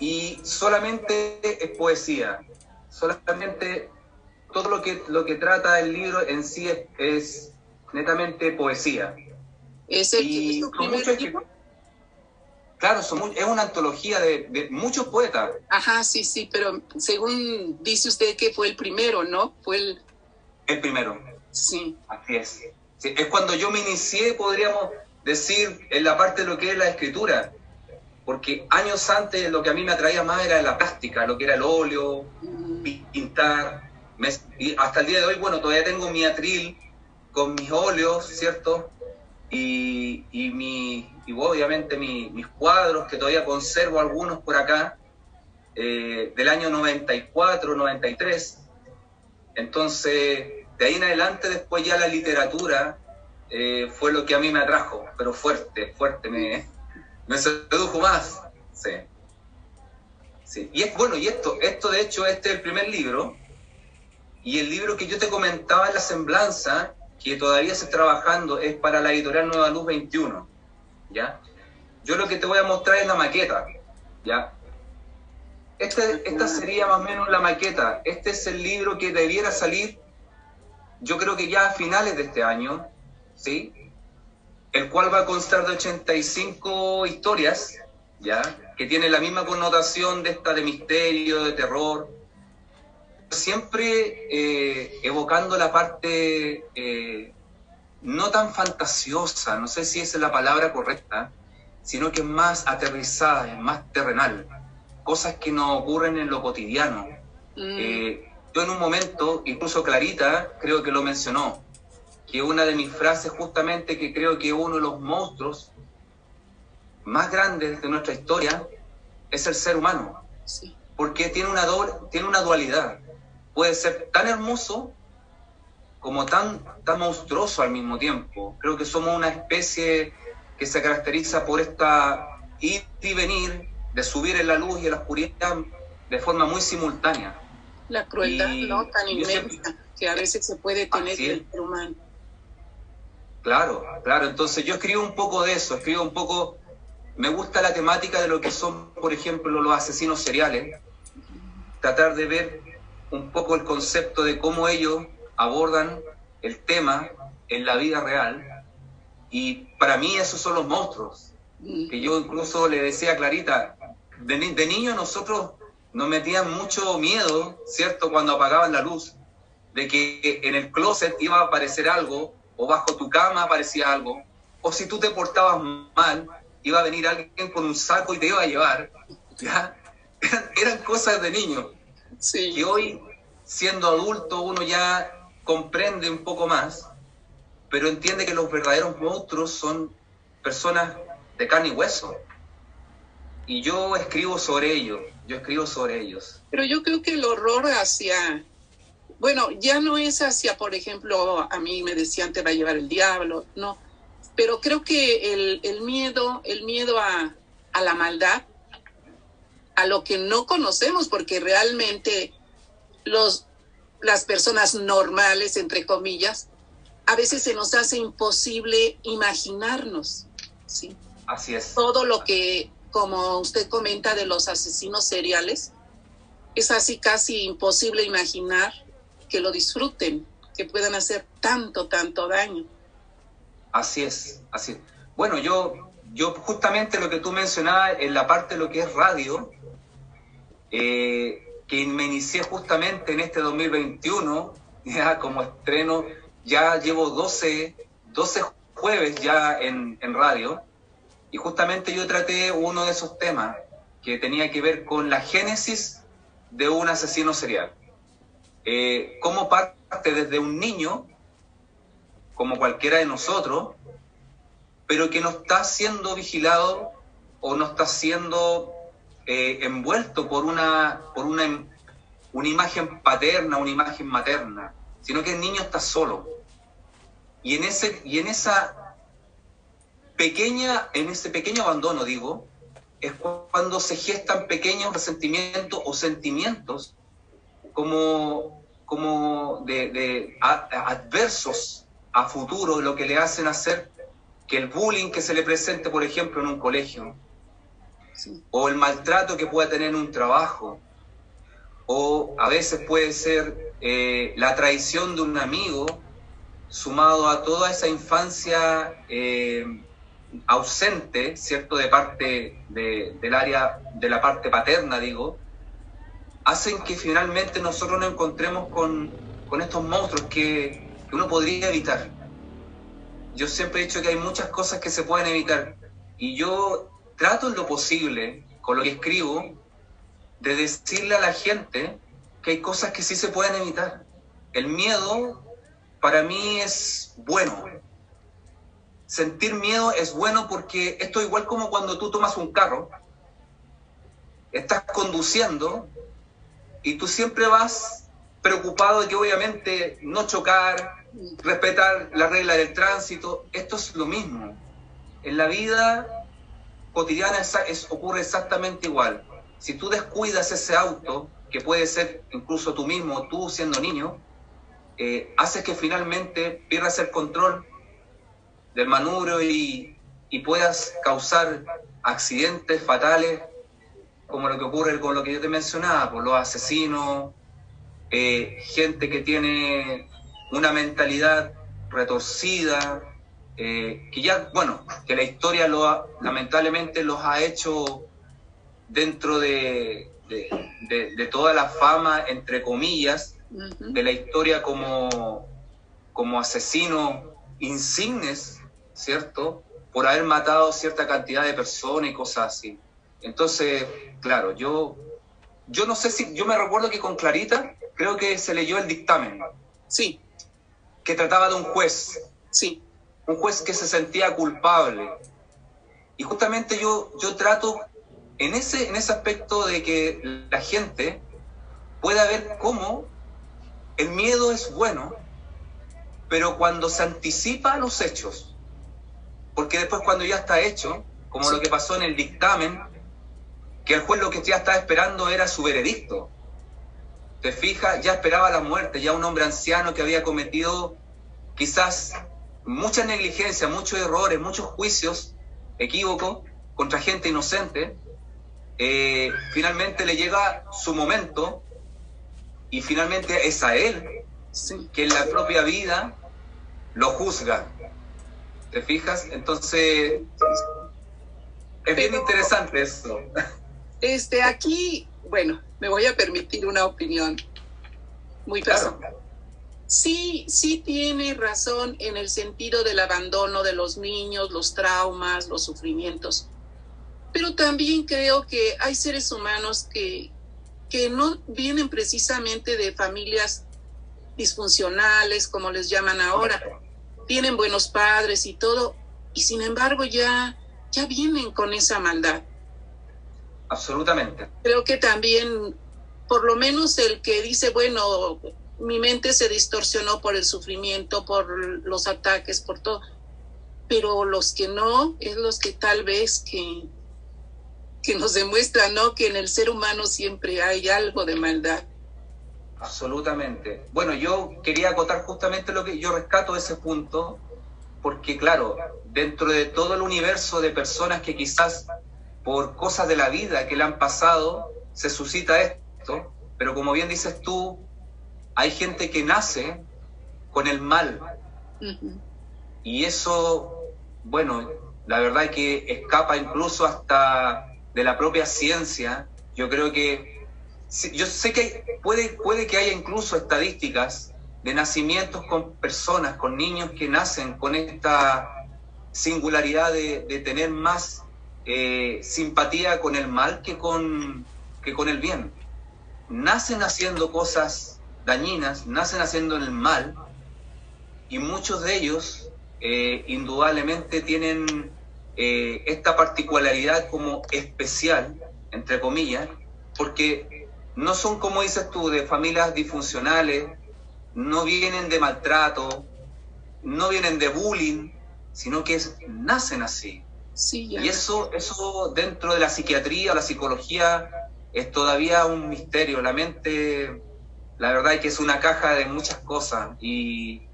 Y solamente es poesía, solamente todo lo que, lo que trata el libro en sí es, netamente poesía. ¿Es el, primer libro? Claro, es una antología de, muchos poetas. Ajá, sí, sí, pero según dice usted que fue el primero, ¿no? Fue el... El primero. Sí. Así es. es cuando yo me inicié, podríamos decir, en la parte de lo que es la escritura. Porque años antes lo que a mí me atraía más era la plástica, lo que era el óleo, mm. pintar. y hasta el día de hoy, bueno, todavía tengo mi atril con mis óleos, ¿cierto? Y, y mi, y obviamente mis cuadros, que todavía conservo algunos por acá, eh, del año 94, 93. Entonces, de ahí en adelante, después ya la literatura eh, fue lo que a mí me atrajo, pero fuerte, fuerte, me, me sedujo más. Sí. sí. Y es bueno, y esto, esto de hecho, este es el primer libro, y el libro que yo te comentaba en la semblanza, que todavía se está trabajando, es para la editorial Nueva Luz 21. ¿Ya? Yo lo que te voy a mostrar es la maqueta, ¿ya? Este, esta sería más o menos la maqueta. Este es el libro que debiera salir, yo creo que ya a finales de este año, ¿sí? El cual va a constar de 85 historias, ¿ya? Que tiene la misma connotación de esta de misterio, de terror, siempre eh, evocando la parte eh, no tan fantasiosa, no sé si esa es la palabra correcta, sino que es más aterrizada, es más terrenal, cosas que no ocurren en lo cotidiano. Mm. Eh, yo en un momento, incluso Clarita creo que lo mencionó, que una de mis frases justamente que creo que uno de los monstruos más grandes de nuestra historia es el ser humano, porque tiene una, tiene una dualidad, puede ser tan hermoso como tan, tan monstruoso al mismo tiempo. Creo que somos una especie que se caracteriza por esta ir y venir, de subir en la luz y en la oscuridad de forma muy simultánea. La crueldad, ¿no? Tan inmensa que a veces se puede tener el ser humano. Claro, claro. Entonces yo escribo un poco de eso, escribo un poco, me gusta la temática de lo que son, por ejemplo, los asesinos seriales, tratar de ver un poco el concepto de cómo ellos abordan el tema en la vida real y para mí esos son los monstruos, que yo incluso le decía a Clarita, de, de niño nosotros nos metían mucho miedo, ¿cierto? Cuando apagaban la luz, de que en el closet iba a aparecer algo, o bajo tu cama aparecía algo, o si tú te portabas mal, iba a venir alguien con un saco y te iba a llevar, ¿ya? Eran, cosas de niño. Sí. Y hoy, siendo adulto, uno ya comprende un poco más, pero entiende que los verdaderos monstruos son personas de carne y hueso. Y yo escribo sobre ellos, yo escribo sobre ellos. Pero yo creo que el horror hacia, bueno, ya no es hacia, por ejemplo, a mí me decían te va a llevar el diablo, no, pero creo que el, miedo, el miedo a la maldad, a lo que no conocemos, porque realmente los, las personas normales, entre comillas, a veces se nos hace imposible imaginarnos, ¿sí? Así es. Todo lo que, como usted comenta de los asesinos seriales, es así casi imposible imaginar que lo disfruten, que puedan hacer tanto, tanto daño. Así es, así es. Bueno, yo, yo justamente lo que tú mencionabas en la parte de lo que es radio, eh, que me inicié justamente en este 2021, ya como estreno, ya llevo 12, 12 jueves ya en, en radio y justamente yo traté uno de esos temas que tenía que ver con la génesis de un asesino serial. Eh, cómo parte desde un niño, como cualquiera de nosotros, pero que no está siendo vigilado o no está siendo eh, envuelto por una, por una, una imagen paterna, una imagen materna, sino que el niño está solo. Y en, ese, y en esa pequeña, en ese pequeño abandono, digo, es cuando se gestan pequeños resentimientos o sentimientos como, como de, adversos a futuro, lo que le hacen hacer que el bullying que se le presente, por ejemplo, en un colegio, o el maltrato que pueda tener en un trabajo, o a veces puede ser eh, la traición de un amigo, sumado a toda esa infancia eh, ausente, ¿cierto?, de parte del área, de la parte paterna, digo, hacen que finalmente nosotros nos encontremos con, estos monstruos que, que, uno podría evitar. Yo siempre he dicho que hay muchas cosas que se pueden evitar y yo trato en lo posible, con lo que escribo, de decirle a la gente que hay cosas que sí se pueden evitar. El miedo para mí es bueno, sentir miedo es bueno porque esto es igual como cuando tú tomas un carro, estás conduciendo y tú siempre vas preocupado de que obviamente no chocar, respetar la regla del tránsito. Esto es lo mismo. En la vida cotidiana es, ocurre exactamente igual. Si tú descuidas ese auto, que puede ser incluso tú mismo, tú siendo niño, eh, haces que finalmente pierdas el control del manubrio y, puedas causar accidentes fatales como lo que ocurre con lo que yo te mencionaba, por los asesinos, eh, gente que tiene una mentalidad retorcida, eh, que ya, bueno, que la historia lo lamentablemente los ha hecho dentro de, de, toda la fama, entre comillas, de la historia como, como asesinos insignes ¿cierto? Por haber matado cierta cantidad de personas y cosas así. Entonces, claro, yo, yo no sé si, yo me recuerdo que con Clarita creo que se leyó el dictamen. Sí. Que trataba de un juez. Sí. Un juez que se sentía culpable. Y justamente yo, yo trato en ese, en ese aspecto de que la gente pueda ver cómo el miedo es bueno, pero cuando se anticipa a los hechos, porque después cuando ya está hecho, como lo que pasó en el dictamen, que el juez lo que ya estaba esperando era su veredicto. Te fijas, ya esperaba la muerte, ya un hombre anciano que había cometido quizás muchas negligencias, muchos errores, muchos juicios, equívocos contra gente inocente, eh, finalmente le llega su momento y finalmente es a él que en la propia vida lo juzga, ¿Te fijas? Entonces, es bien interesante eso. Este, aquí, bueno, me voy a permitir una opinión muy personal. Sí, sí tiene razón en el sentido del abandono de los niños, los traumas, los sufrimientos. Pero también creo que hay seres humanos que, que no vienen precisamente de familias disfuncionales, como les llaman ahora, tienen buenos padres y todo, y sin embargo ya, ya vienen con esa maldad. Absolutamente. Creo que también, por lo menos el que dice, bueno, mi mente se distorsionó por el sufrimiento, por los ataques, por todo, pero los que no, es los que tal vez que, que nos demuestran, ¿no? Que en el ser humano siempre hay algo de maldad. Absolutamente. Bueno, yo quería acotar justamente lo que yo rescato de ese punto, porque claro, dentro de todo el universo de personas que quizás por cosas de la vida que le han pasado, se suscita esto, pero como bien dices tú, hay gente que nace con el mal. Y eso, bueno, la verdad es que escapa incluso hasta de la propia ciencia. Yo creo que yo sé que puede, puede que haya incluso estadísticas de nacimientos con personas, con niños que nacen con esta, singularidad de, de tener más eh, simpatía con el mal que con, que con el bien. Nacen haciendo cosas dañinas, nacen haciendo el mal, y muchos de ellos eh, indudablemente tienen eh, esta particularidad como especial, entre comillas, porque no son, como dices tú, de familias disfuncionales, no vienen de maltrato, no vienen de bullying, sino que nacen así. y eso, eso dentro de la psiquiatría la psicología es todavía un misterio. La mente, la verdad es que es una caja de muchas cosas y,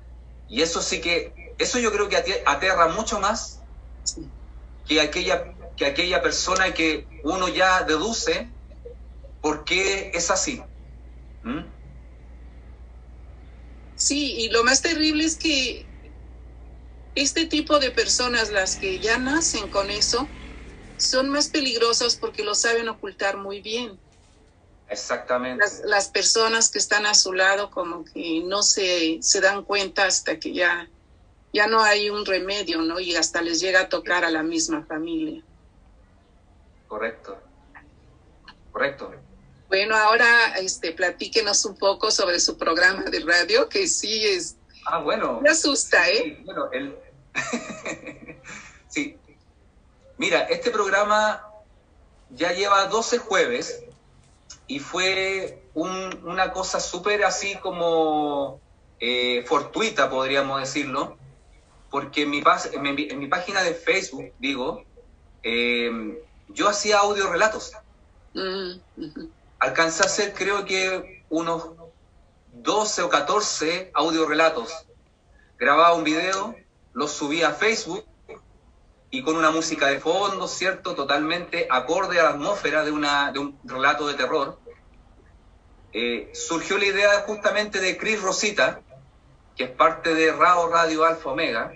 y eso sí que, eso yo creo que aterra mucho más que aquella, que aquella persona que uno ya deduce por qué es así. ¿Mm? Sí, y lo más terrible es que este tipo de personas, las que ya nacen con eso, son más peligrosas porque lo saben ocultar muy bien. Exactamente. Las, personas que están a su lado como que no se, se dan cuenta hasta que ya, ya no hay un remedio, ¿no? Y hasta les llega a tocar a la misma familia. Correcto. Correcto. Bueno, ahora este, platíquenos un poco sobre su programa de radio, que sí es... Ah, bueno. Me asusta, ¿eh? Sí, bueno, el... sí. Mira, este programa ya lleva 12 jueves y fue una cosa súper así como eh, fortuita, podríamos decirlo, porque en mi, en mi, página de Facebook, digo, eh, yo hacía audio relatos. Mm, Alcancé a hacer creo que unos 12 o 14 audio relatos. Grababa un video, lo subía a Facebook y con una música de fondo, ¿cierto? Totalmente acorde a la atmósfera de, una, de un relato de terror. Eh, surgió la idea justamente de Chris Rosita, que es parte de Rao Radio Alfa Omega,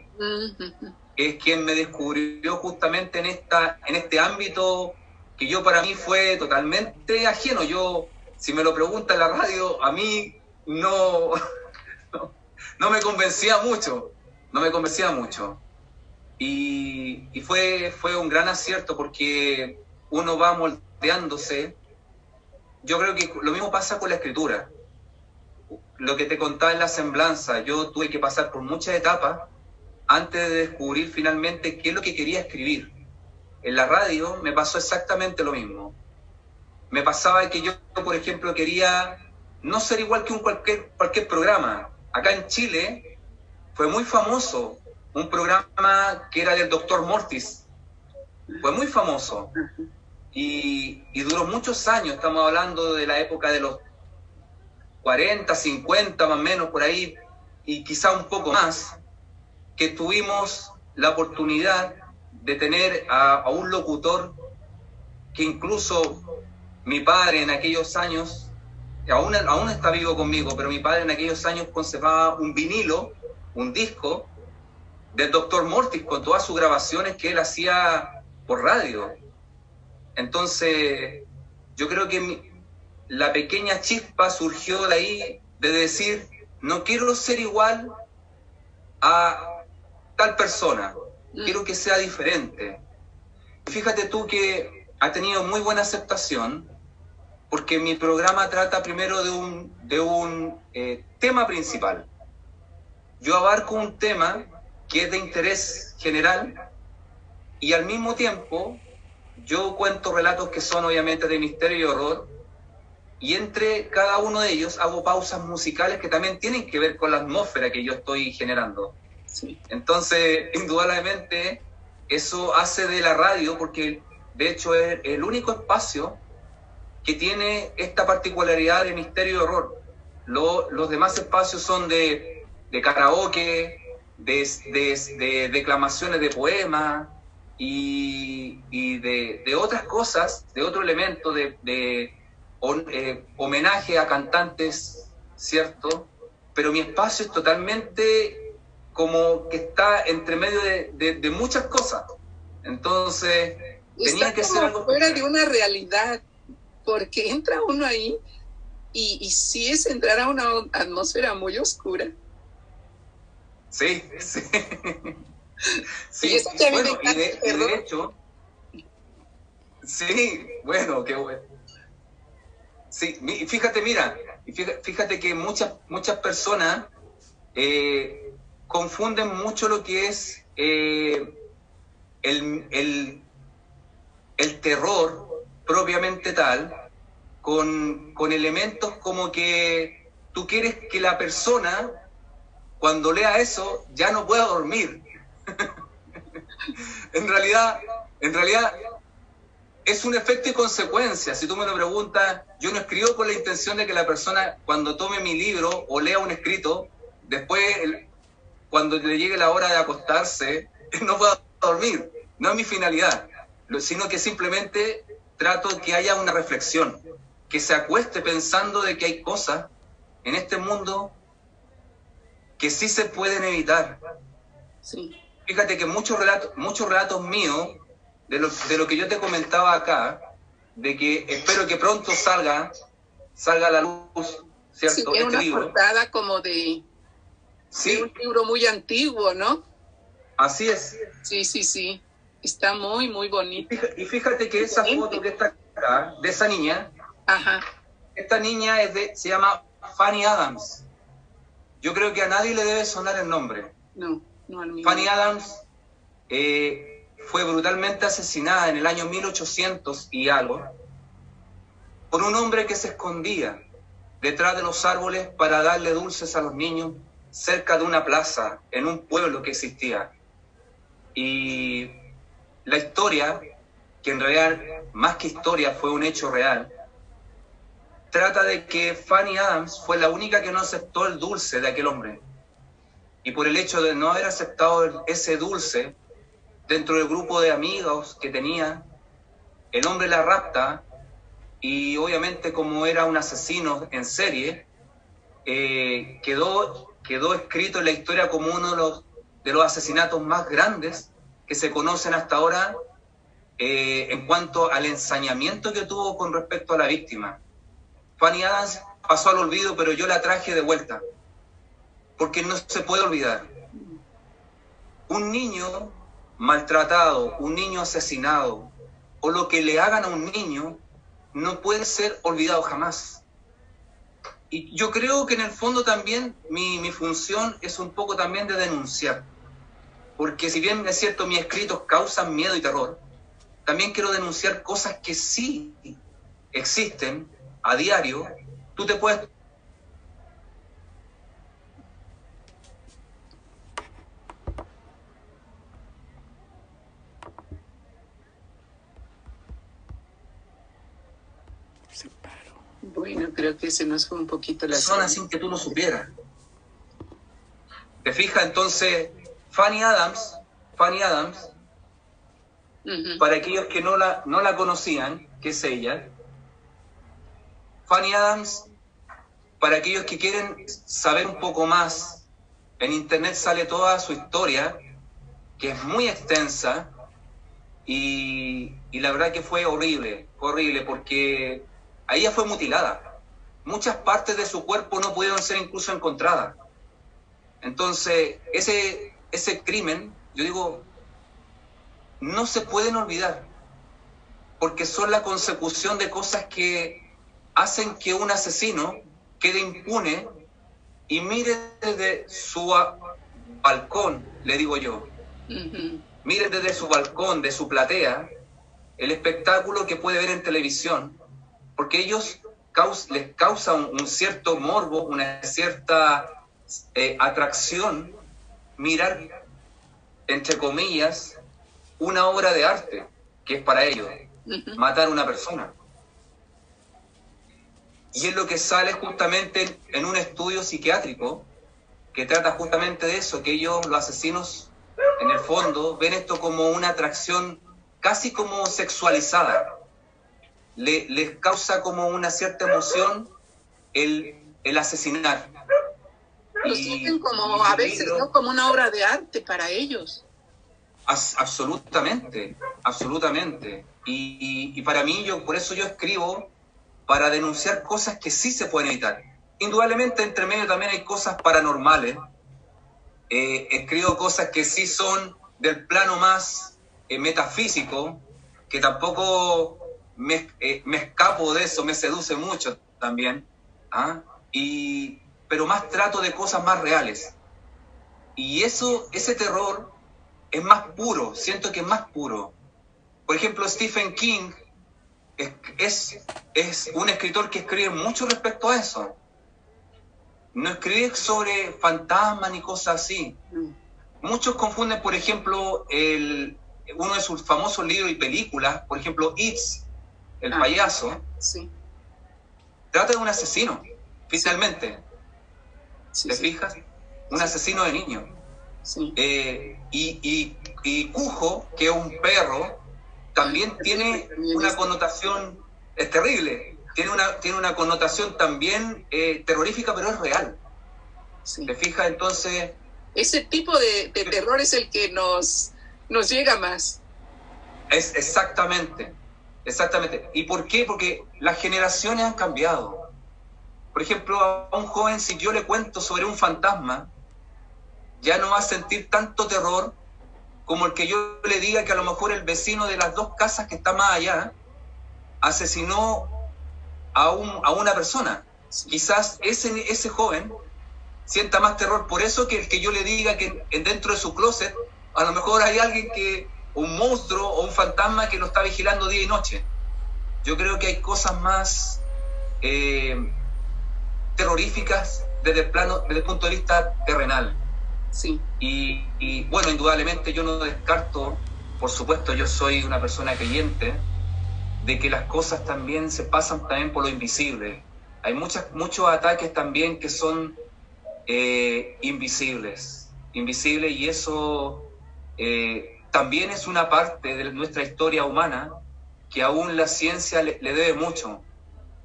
que es quien me descubrió justamente en, esta, en este ámbito que yo para mí fue totalmente ajeno. Yo, si me lo pregunta en la radio, a mí no, no, no me convencía mucho, no me convencía mucho. Y, fue, fue un gran acierto porque uno va moldeándose. Yo creo que lo mismo pasa con la escritura. Lo que te contaba en la semblanza, yo tuve que pasar por muchas etapas antes de descubrir finalmente qué es lo que quería escribir. En la radio me pasó exactamente lo mismo. Me pasaba que yo, por ejemplo, quería no ser igual que un cualquier, cualquier programa. Acá en Chile fue muy famoso un programa que era del doctor Mortis. Fue muy famoso. Y, duró muchos años, estamos hablando de la época de los 40, 50 más o menos por ahí, y quizá un poco más, que tuvimos la oportunidad de tener a, un locutor que incluso mi padre en aquellos años, aún, aún está vivo conmigo, pero mi padre en aquellos años conservaba un vinilo, un disco, del doctor Mortis con todas sus grabaciones que él hacía por radio. Entonces, yo creo que la pequeña chispa surgió de ahí de decir, no quiero ser igual a tal persona, mm. quiero que sea diferente. Fíjate tú que ha tenido muy buena aceptación, porque mi programa trata primero de un, de un eh, tema principal. Yo abarco un tema que es de interés general y al mismo tiempo yo cuento relatos que son obviamente de misterio y horror y entre cada uno de ellos hago pausas musicales que también tienen que ver con la atmósfera que yo estoy generando. Entonces, indudablemente, eso hace de la radio, porque de hecho es el único espacio que tiene esta particularidad de misterio y horror. los demás espacios son de, de karaoke, de, declamaciones de poemas y, de, otras cosas, de otro elemento, de, eh, homenaje a cantantes, ¿cierto? Pero mi espacio es totalmente como que está entre medio de, muchas cosas. Entonces, tenía que ser algo fuera de una realidad, porque entra uno ahí y, y sí es entrar a una atmósfera muy oscura. Sí, sí. Sí, Y bueno, y de, y de hecho, sí, bueno, qué bueno. Sí, fíjate, mira, fíjate que muchas, muchas personas eh, confunden mucho lo que es eh, el, el- el terror propiamente tal con, con elementos como que tú quieres que la persona cuando lea eso ya no pueda dormir. en realidad, en realidad es un efecto y consecuencia. Si tú me lo preguntas, yo no escribo con la intención de que la persona cuando tome mi libro o lea un escrito, después cuando le llegue la hora de acostarse, no pueda dormir. No es mi finalidad, sino que simplemente trato que haya una reflexión, que se acueste pensando de que hay cosas en este mundo que sí se pueden evitar. Sí. Fíjate que muchos relatos, muchos relatos míos, de lo, de lo que yo te comentaba acá, de que espero que pronto salga, salga a la luz, Sí, ¿cierto? es este una libro. portada como de, Sí, de un libro muy antiguo, ¿no? así es. Sí, sí, sí. Está muy, muy bonito. y fíjate que esa foto que está acá, de esa niña, Ajá. esta niña es de, se llama Fanny Adams. Yo creo que a nadie le debe sonar el nombre. No, no al mío. Fanny Adams eh, fue brutalmente asesinada en el año 1800 y algo por un hombre que se escondía detrás de los árboles para darle dulces a los niños cerca de una plaza en un pueblo que existía. Y la historia, que en realidad más que historia fue un hecho real, trata de que Fanny Adams fue la única que no aceptó el dulce de aquel hombre. Y por el hecho de no haber aceptado ese dulce dentro del grupo de amigos que tenía, el hombre la rapta y obviamente como era un asesino en serie, eh, quedó, quedó escrito en la historia como uno de los, de los asesinatos más grandes que se conocen hasta ahora eh, en cuanto al ensañamiento que tuvo con respecto a la víctima. Fanny Adams pasó al olvido, pero yo la traje de vuelta, porque no se puede olvidar. Un niño maltratado, un niño asesinado, o lo que le hagan a un niño, no puede ser olvidado jamás. Y yo creo que en el fondo también mi, mi función es un poco también de denunciar, porque si bien es cierto mis escritos causan miedo y terror, también quiero denunciar cosas que sí existen a diario. Tú te puedes Bueno, creo que se nos fue un poquito la personas sin que tú lo supieras. ¿Te fijas? Entonces, Fanny Adams, Fanny Adams, para aquellos que no la, no la conocían, que es ella, Fanny Adams, para aquellos que quieren saber un poco más, en internet sale toda su historia, que es muy extensa, y, y la verdad que fue horrible, horrible, porque ella fue mutilada. Muchas partes de su cuerpo no pudieron ser incluso encontradas. Entonces, ese, ese crimen, yo digo, no se pueden olvidar, porque son la consecución de cosas que hacen que un asesino quede impune y mire desde su balcón, le digo yo, mire desde su balcón, de su platea, el espectáculo que puede ver en televisión, porque ellos caus- les causa un, un cierto morbo, una cierta eh, atracción mirar, entre comillas, una obra de arte, que es para ellos, matar a una persona. Y es lo que sale justamente en un estudio psiquiátrico que trata justamente de eso, que ellos, los asesinos, en el fondo, ven esto como una atracción casi como sexualizada. Le- les causa como una cierta emoción el, el asesinar. Lo sienten como a veces, libro- ¿no? Como una obra de arte para ellos. As- absolutamente, absolutamente. Y, y- y para mí, yo por eso yo escribo para denunciar cosas que sí se pueden evitar. Indudablemente, entre medio también hay cosas paranormales. Eh, escribo cosas que sí son del plano más eh, metafísico, que tampoco me, eh, me, escapo de eso, me seduce mucho también, ¿ah? y, pero más trato de cosas más reales. Y eso, ese terror es más puro, siento que es más puro. Por ejemplo, Stephen King es, es, un escritor que escribe mucho respecto a eso. No escribe sobre fantasmas ni cosas así. Muchos confunden, por ejemplo, el, uno de sus famosos libros y películas, por ejemplo, It's, el Ah, payaso, Sí, trata de un asesino, finalmente. sí, ¿Te sí, fijas? Un asesino de niños. sí. Eh, y, y, y Cujo, que es un perro, también tiene una connotación, es terrible, tiene una, tiene una connotación también eh, terrorífica, pero es real. sí. ¿Te fijas? Entonces, Ese tipo de, de terror es el que nos, nos llega más. es exactamente, exactamente. ¿Y por qué? Porque las generaciones han cambiado. Por ejemplo, a un joven, si yo le cuento sobre un fantasma, ya no va a sentir tanto terror como el que yo le diga que a lo mejor el vecino de las dos casas que está más allá asesinó a, un, a una persona. Quizás ese, ese joven sienta más terror por eso que el que yo le diga que en- dentro de su closet a lo mejor hay alguien que, un monstruo o un fantasma que lo está vigilando día y noche. Yo creo que hay cosas más eh, terroríficas desde el plano, desde el punto de vista terrenal. Sí, Y, bueno, indudablemente yo no descarto, por supuesto yo soy una persona creyente, de que las cosas también se pasan también por lo invisible. Hay muchas, muchos ataques también que son eh, invisibles, invisibles y eso eh, también es una parte de nuestra historia humana que aún la ciencia le, le debe mucho.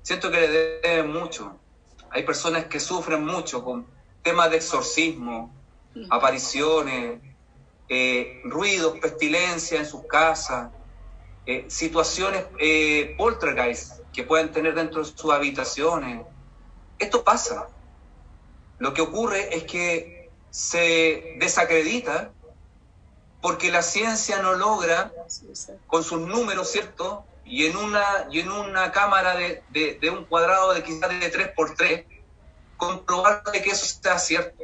Siento que le debe mucho. Hay personas que sufren mucho con temas de exorcismo, apariciones, eh, ruidos, pestilencia en sus casas, eh, situaciones eh, poltergeist que pueden tener dentro de sus habitaciones. Esto pasa. Lo que ocurre es que se desacredita porque la ciencia no logra, con sus números, ¿cierto? Y en una, y en una cámara de, de- un cuadrado de quizás de 3x3, comprobar que eso sea cierto.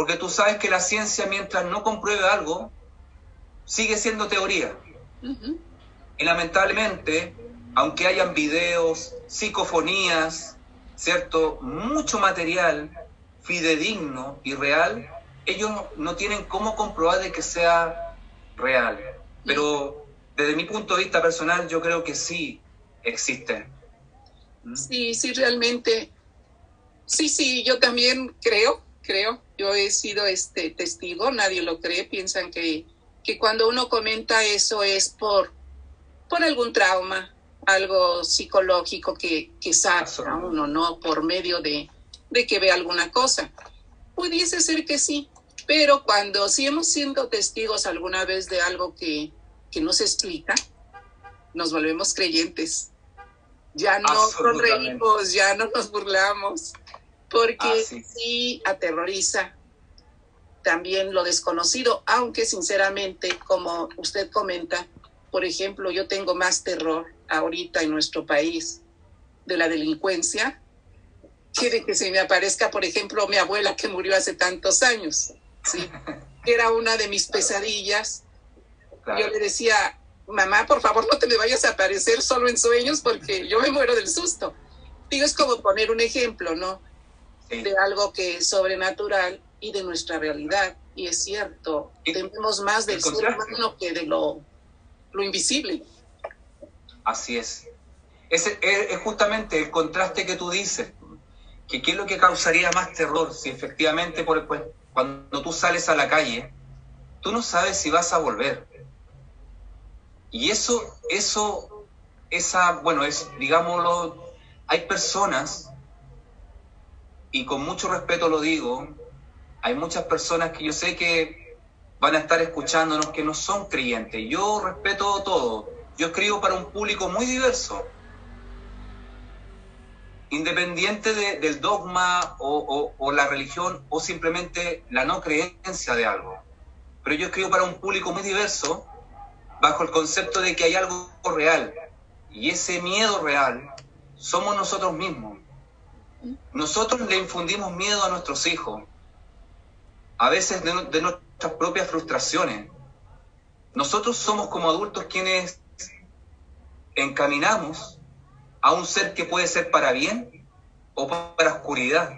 Porque tú sabes que la ciencia, mientras no compruebe algo, sigue siendo teoría. Y lamentablemente, aunque hayan videos, psicofonías, ¿cierto? Mucho material fidedigno y real, ellos no tienen cómo comprobar de que sea real. Pero desde mi punto de vista personal, yo creo que sí existen. ¿Mm? Sí, sí, realmente. Sí, sí, yo también creo, creo. Yo he sido este testigo, nadie lo cree, piensan que, que cuando uno comenta eso es por, por algún trauma, algo psicológico que, que saca a uno, ¿no? Por medio de, de que ve alguna cosa. Pudiese ser que sí, pero cuando sí hemos sido testigos alguna vez de algo que, que no se explica, nos volvemos creyentes. Ya no sonreímos, ya no nos burlamos, porque Así. sí aterroriza también lo desconocido, aunque sinceramente, como usted comenta, por ejemplo, yo tengo más terror ahorita en nuestro país de la delincuencia que de que se me aparezca, por ejemplo, mi abuela que murió hace tantos años, ¿sí? era una de mis pesadillas. Claro. Yo le decía, mamá, por favor no te me vayas a aparecer solo en sueños porque yo me muero del susto. Digo, es como poner un ejemplo, ¿no? De algo que es sobrenatural y de nuestra realidad. Y es cierto, tememos más del el ser humano que de lo, lo invisible. Así es. Es, es justamente el contraste que tú dices, que qué es lo que causaría más terror si efectivamente por, pues, cuando tú sales a la calle, tú no sabes si vas a volver. Y eso, eso, esa, bueno, es, digámoslo, hay personas, y con mucho respeto lo digo, hay muchas personas que yo sé que van a estar escuchándonos que no son creyentes. Yo respeto todo. Yo escribo para un público muy diverso. Independiente de- del dogma o- o la religión o simplemente la no creencia de algo. pero yo escribo para un público muy diverso, bajo el concepto de que hay algo real. Y ese miedo real somos nosotros mismos. Nosotros le infundimos miedo a nuestros hijos, a veces de, nuestras propias frustraciones. Nosotros somos como adultos quienes encaminamos a un ser que puede ser para bien o para oscuridad.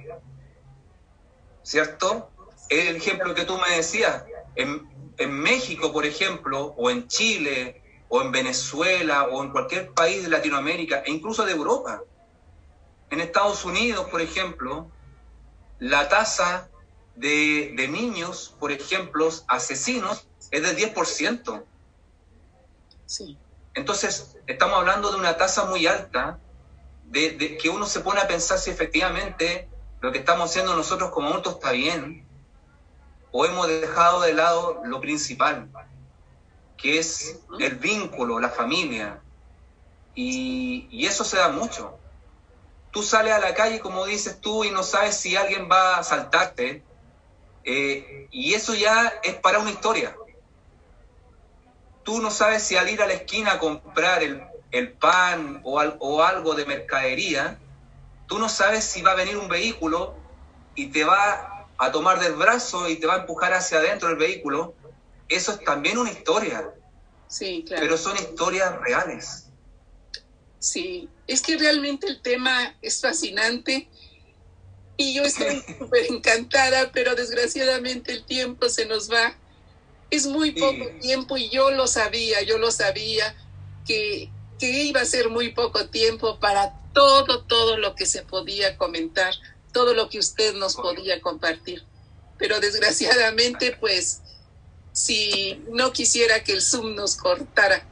¿Cierto? El ejemplo que tú me decías, en, en México, por ejemplo, o en Chile, o en Venezuela, o en cualquier país de Latinoamérica, e incluso de Europa. En Estados Unidos, por ejemplo, la tasa de, de niños, por ejemplo, asesinos, es del 10%. Sí. Entonces, estamos hablando de una tasa muy alta, de, de, que uno se pone a pensar si efectivamente lo que estamos haciendo nosotros como adultos está bien, o hemos dejado de lado lo principal, que es el vínculo, la familia. Y, y, eso se da mucho. Tú sales a la calle, como dices tú, y no sabes si alguien va a asaltarte, eh, y eso ya es para una historia. Tú no sabes si al ir a la esquina a comprar el, el pan o, al, o algo de mercadería, tú no sabes si va a venir un vehículo y te va a tomar del brazo y te va a empujar hacia adentro del vehículo, eso es también una historia. Sí, claro. Pero son historias reales. Sí, es que realmente el tema es fascinante y yo estoy súper encantada, pero desgraciadamente el tiempo se nos va. Es muy poco sí. tiempo y yo lo sabía, yo lo sabía que, que iba a ser muy poco tiempo para todo, todo lo que se podía comentar, todo lo que usted nos podía compartir. Pero desgraciadamente, pues, si no quisiera que el Zoom nos cortara.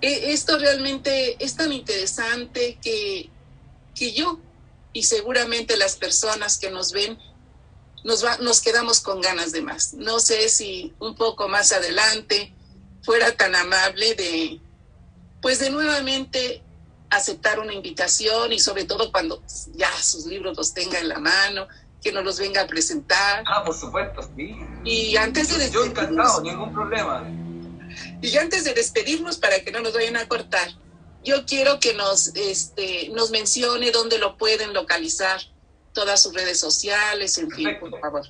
Esto realmente es tan interesante que, que yo y seguramente las personas que nos ven nos, va, nos quedamos con ganas de más. No sé si un poco más adelante fuera tan amable de, pues de nuevamente aceptar una invitación y sobre todo cuando ya sus libros los tenga en la mano, que nos los venga a presentar. Ah, por supuesto, sí. Y antes de Yo encantado, ningún problema. Y antes de despedirnos, para que no nos vayan a cortar, yo quiero que nos, este, nos mencione dónde lo pueden localizar, todas sus redes sociales, en fin, por favor.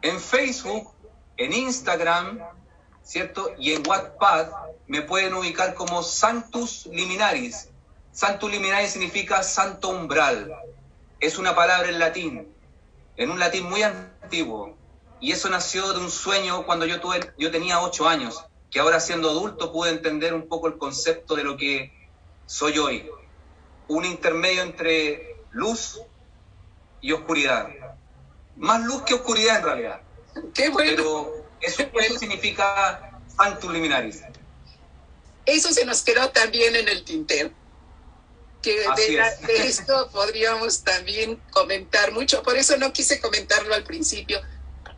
En Facebook, en Instagram, ¿cierto? Y en WhatsApp me pueden ubicar como Santus Liminaris. Santus Liminaris significa santo umbral. Es una palabra en latín, en un latín muy antiguo. Y eso nació de un sueño cuando yo, tuve, yo tenía ocho años, que ahora siendo adulto pude entender un poco el concepto de lo que soy hoy. Un intermedio entre luz y oscuridad. Más luz que oscuridad en realidad. Qué bueno. Pero eso, eso significa Santus Liminaris. Eso se nos quedó también en el tintero. Que de, la, de, esto podríamos también comentar mucho. Por eso no quise comentarlo al principio.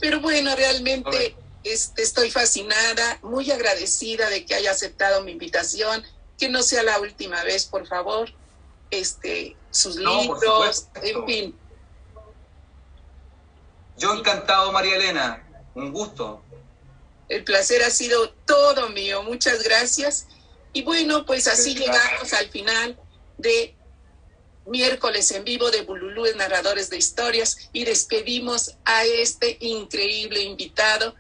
Pero bueno, realmente este, estoy fascinada, muy agradecida de que haya aceptado mi invitación. Que no sea la última vez, por favor. Este, sus no, libros, en fin. Yo encantado, María Elena. Un gusto. El placer ha sido todo mío. Muchas gracias. Y bueno, pues así llegamos al final de miércoles en vivo de Bululúes Narradores de Historias y despedimos a este increíble invitado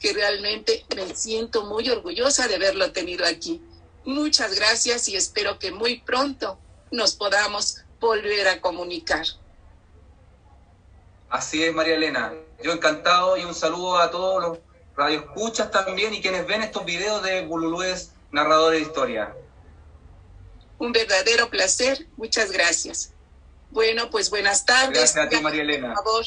que realmente me siento muy orgullosa de haberlo tenido aquí. Muchas gracias y espero que muy pronto nos podamos volver a comunicar. Así es, María Elena. Yo encantado y un saludo a todos los radioescuchas también y quienes ven estos videos de Bululúes Narradores de Historia. Un verdadero placer. Muchas gracias. Bueno, pues buenas tardes. Gracias a ti, María Elena. Por favor.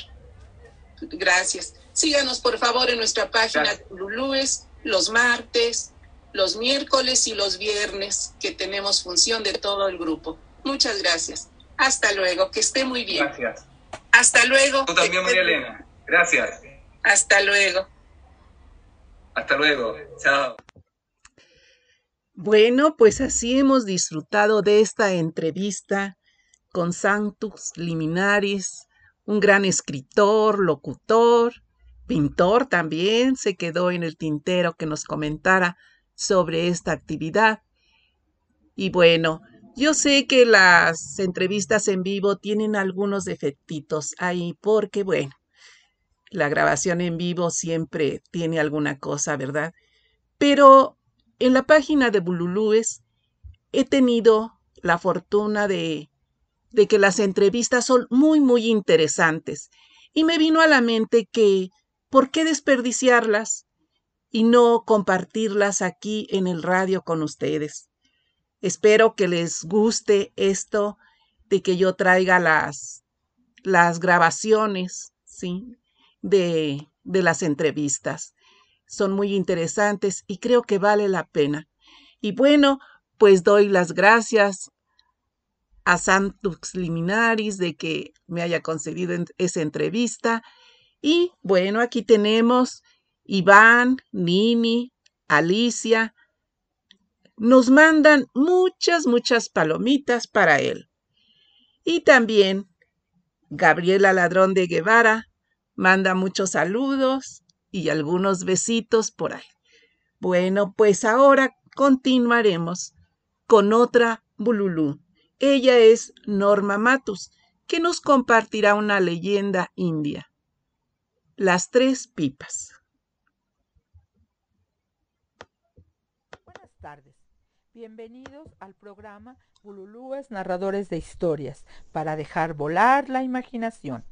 Gracias. Síganos, por favor, en nuestra página de Bululúes los martes, los miércoles y los viernes, que tenemos función de todo el grupo. Muchas gracias. Hasta luego. Que esté muy bien. Gracias. Hasta luego. Tú también, María Elena. Gracias. Hasta luego. Hasta luego. Chao. Bueno, pues así hemos disfrutado de esta entrevista con Santus Liminaris, un gran escritor, locutor, pintor también se quedó en el tintero que nos comentara sobre esta actividad. Y bueno, yo sé que las entrevistas en vivo tienen algunos defectitos ahí porque, bueno, la grabación en vivo siempre tiene alguna cosa, ¿verdad? Pero en la página de Bululúes he tenido la fortuna de, de que las entrevistas son muy, muy interesantes. Y me vino a la mente que, ¿por qué desperdiciarlas y no compartirlas aquí en el radio con ustedes? Espero que les guste esto de que yo traiga las, las grabaciones, ¿sí? De, de las entrevistas. Son muy interesantes y creo que vale la pena. Y bueno, pues doy las gracias a Santux Liminaris de que me haya concedido esa entrevista. Y bueno, aquí tenemos Iván, Nini, Alicia. Nos mandan muchas, muchas palomitas para él. Y también Gabriela Ladrón de Guevara manda muchos saludos y algunos besitos por ahí. Bueno, pues ahora continuaremos con otra Bululú. Ella es Norma Matus, que nos compartirá una leyenda india. Las tres pipas. Buenas tardes. Bienvenidos al programa Bululúes Narradores de Historias para dejar volar la imaginación.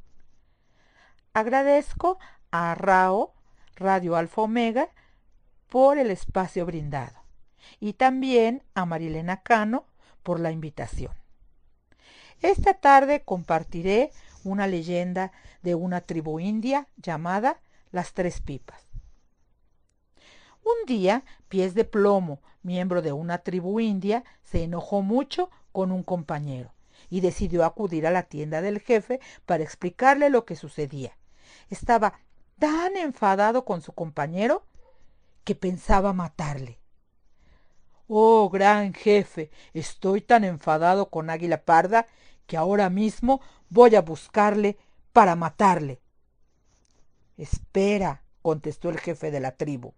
Agradezco a Rao, Radio Alfa Omega, por el espacio brindado y también a Marilena Cano por la invitación. Esta tarde compartiré una leyenda de una tribu india llamada Las Tres Pipas. Un día, Pies de Plomo, miembro de una tribu india, se enojó mucho con un compañero y decidió acudir a la tienda del jefe para explicarle lo que sucedía. Estaba tan enfadado con su compañero que pensaba matarle. Oh, gran jefe, estoy tan enfadado con Águila Parda que ahora mismo voy a buscarle para matarle. Espera, contestó el jefe de la tribu.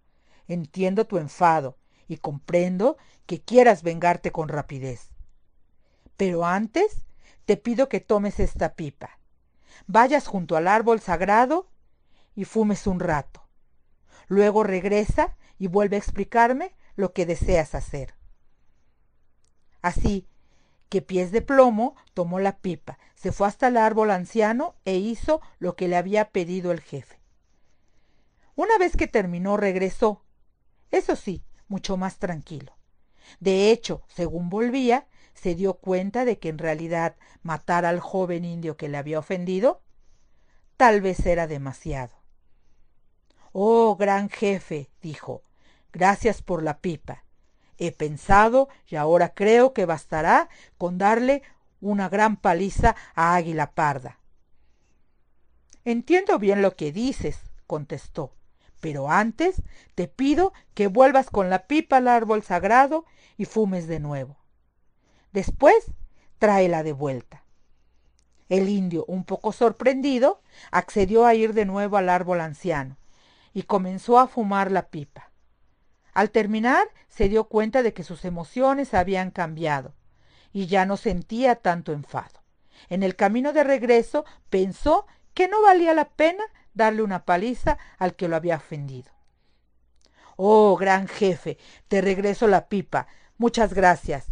Entiendo tu enfado y comprendo que quieras vengarte con rapidez. Pero antes te pido que tomes esta pipa, vayas junto al árbol sagrado y fumes un rato. Luego regresa y vuelve a explicarme lo que deseas hacer. Así que pies de plomo tomó la pipa, se fue hasta el árbol anciano e hizo lo que le había pedido el jefe. Una vez que terminó, regresó. Eso sí, mucho más tranquilo. De hecho, según volvía, se dio cuenta de que en realidad matar al joven indio que le había ofendido tal vez era demasiado. Oh, gran jefe, dijo, Gracias por la pipa. He pensado y ahora creo que bastará con darle una gran paliza a Águila Parda. Entiendo bien lo que dices, contestó, pero antes te pido que vuelvas con la pipa al árbol sagrado y fumes de nuevo. Después, tráela de vuelta. El indio, un poco sorprendido, accedió a ir de nuevo al árbol anciano y comenzó a fumar la pipa. Al terminar, se dio cuenta de que sus emociones habían cambiado y ya no sentía tanto enfado. En el camino de regreso pensó que no valía la pena darle una paliza al que lo había ofendido. Oh, gran jefe, te regreso la pipa. Muchas gracias.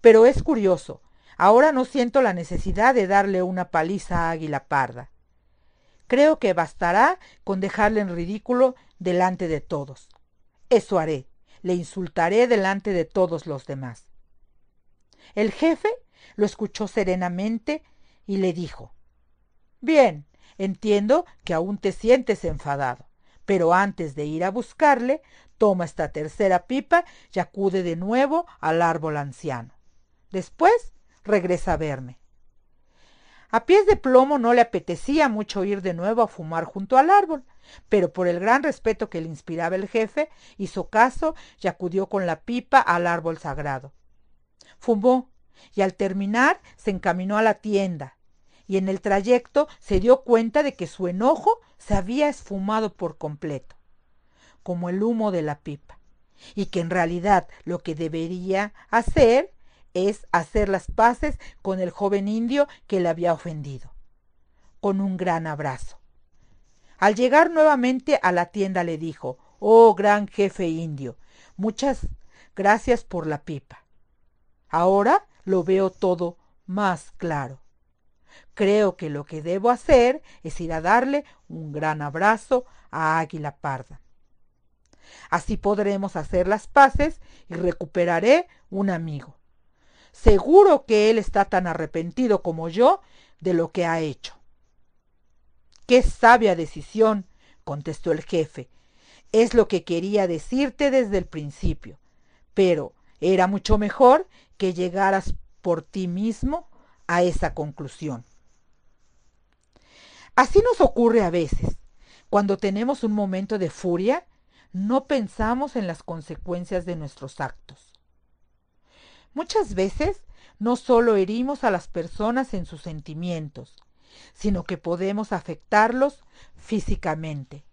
Pero es curioso, ahora no siento la necesidad de darle una paliza a Águila Parda. Creo que bastará con dejarle en ridículo delante de todos. Eso haré. Le insultaré delante de todos los demás. El jefe lo escuchó serenamente y le dijo, Bien, entiendo que aún te sientes enfadado, pero antes de ir a buscarle, toma esta tercera pipa y acude de nuevo al árbol anciano. Después regresa a verme. A pies de plomo no le apetecía mucho ir de nuevo a fumar junto al árbol, pero por el gran respeto que le inspiraba el jefe, hizo caso y acudió con la pipa al árbol sagrado. Fumó y al terminar se encaminó a la tienda y en el trayecto se dio cuenta de que su enojo se había esfumado por completo, como el humo de la pipa, y que en realidad lo que debería hacer es hacer las paces con el joven indio que le había ofendido, con un gran abrazo. Al llegar nuevamente a la tienda le dijo, Oh gran jefe indio, muchas gracias por la pipa. Ahora lo veo todo más claro. Creo que lo que debo hacer es ir a darle un gran abrazo a Águila Parda. Así podremos hacer las paces y recuperaré un amigo. Seguro que él está tan arrepentido como yo de lo que ha hecho. Qué sabia decisión, contestó el jefe. Es lo que quería decirte desde el principio. Pero era mucho mejor que llegaras por ti mismo a esa conclusión. Así nos ocurre a veces. Cuando tenemos un momento de furia, no pensamos en las consecuencias de nuestros actos. Muchas veces no solo herimos a las personas en sus sentimientos, sino que podemos afectarlos físicamente.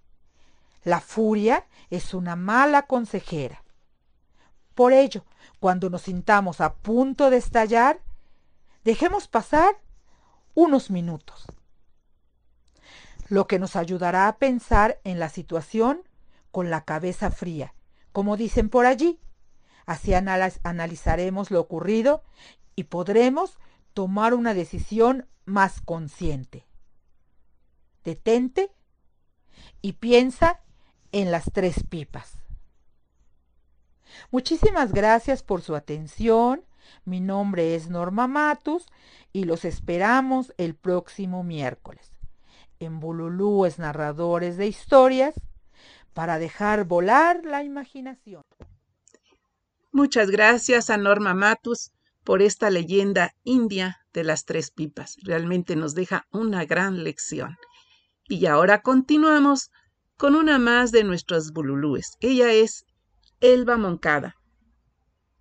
La furia es una mala consejera. Por ello, cuando nos sintamos a punto de estallar, dejemos pasar unos minutos, lo que nos ayudará a pensar en la situación con la cabeza fría, como dicen por allí. Así analizaremos lo ocurrido y podremos tomar una decisión más consciente. Detente y piensa en las tres pipas. Muchísimas gracias por su atención. Mi nombre es Norma Matus y los esperamos el próximo miércoles en Bululúes Narradores de Historias para dejar volar la imaginación. Muchas gracias a Norma Matus por esta leyenda india de las tres pipas. Realmente nos deja una gran lección. Y ahora continuamos con una más de nuestros bululúes. Ella es Elba Moncada,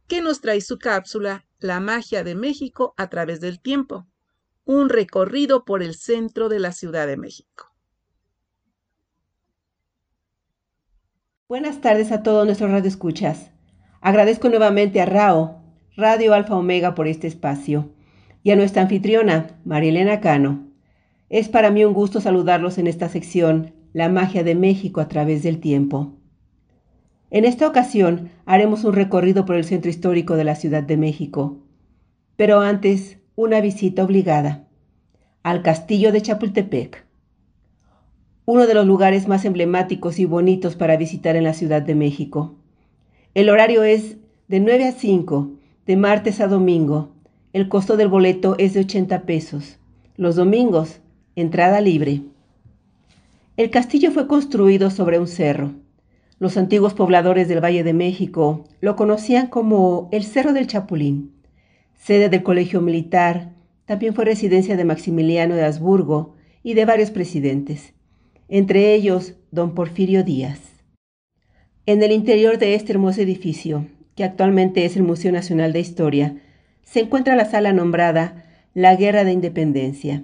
que nos trae su cápsula La magia de México a través del tiempo, un recorrido por el centro de la Ciudad de México. Buenas tardes a todos nuestros radioescuchas. Agradezco nuevamente a RAO, Radio Alfa Omega, por este espacio, y a nuestra anfitriona, Marilena Cano. Es para mí un gusto saludarlos en esta sección, La magia de México a través del tiempo. En esta ocasión haremos un recorrido por el centro histórico de la Ciudad de México. Pero antes, una visita obligada al castillo de Chapultepec, uno de los lugares más emblemáticos y bonitos para visitar en la Ciudad de México. El horario es de 9 a 5, de martes a domingo. El costo del boleto es de 80 pesos. Los domingos, entrada libre. El castillo fue construido sobre un cerro. Los antiguos pobladores del Valle de México lo conocían como el Cerro del Chapulín. Sede del Colegio Militar, también fue residencia de Maximiliano de Habsburgo y de varios presidentes, entre ellos don Porfirio Díaz. En el interior de este hermoso edificio, que actualmente es el Museo Nacional de Historia, se encuentra la sala nombrada La Guerra de Independencia,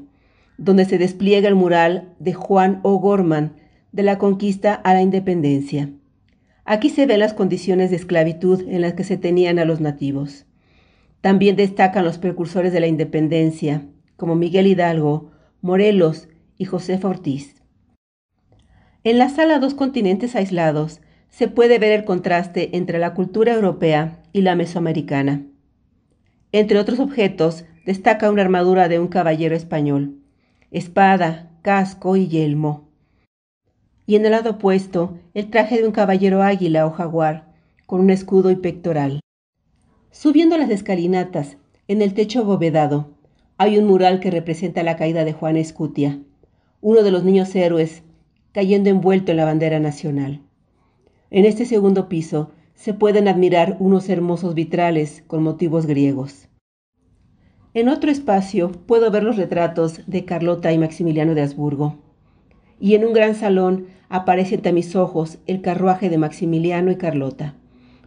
donde se despliega el mural de Juan O'Gorman de la conquista a la independencia. Aquí se ven las condiciones de esclavitud en las que se tenían a los nativos. También destacan los precursores de la independencia, como Miguel Hidalgo, Morelos y Josefa Ortiz. En la sala Dos Continentes Aislados se puede ver el contraste entre la cultura europea y la mesoamericana. Entre otros objetos, destaca una armadura de un caballero español, espada, casco y yelmo. Y en el lado opuesto, el traje de un caballero águila o jaguar, con un escudo y pectoral. Subiendo las escalinatas, en el techo abovedado, hay un mural que representa la caída de Juan Escutia, uno de los niños héroes, cayendo envuelto en la bandera nacional. En este segundo piso se pueden admirar unos hermosos vitrales con motivos griegos. En otro espacio puedo ver los retratos de Carlota y Maximiliano de Habsburgo. Y en un gran salón aparece ante mis ojos el carruaje de Maximiliano y Carlota,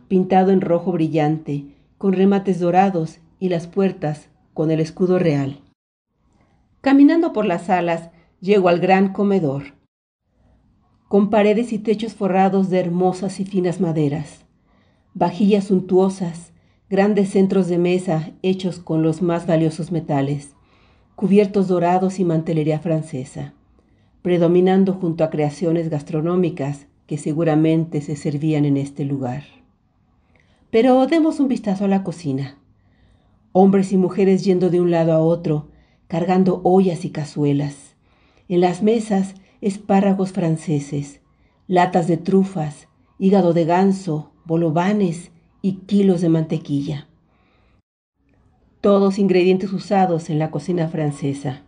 pintado en rojo brillante, con remates dorados y las puertas con el escudo real. Caminando por las salas, llego al gran comedor, con paredes y techos forrados de hermosas y finas maderas, vajillas suntuosas, grandes centros de mesa hechos con los más valiosos metales, cubiertos dorados y mantelería francesa, predominando junto a creaciones gastronómicas que seguramente se servían en este lugar. Pero demos un vistazo a la cocina. Hombres y mujeres yendo de un lado a otro, cargando ollas y cazuelas. En las mesas, espárragos franceses, latas de trufas, hígado de ganso, bolovanes y kilos de mantequilla. Todos ingredientes usados en la cocina francesa.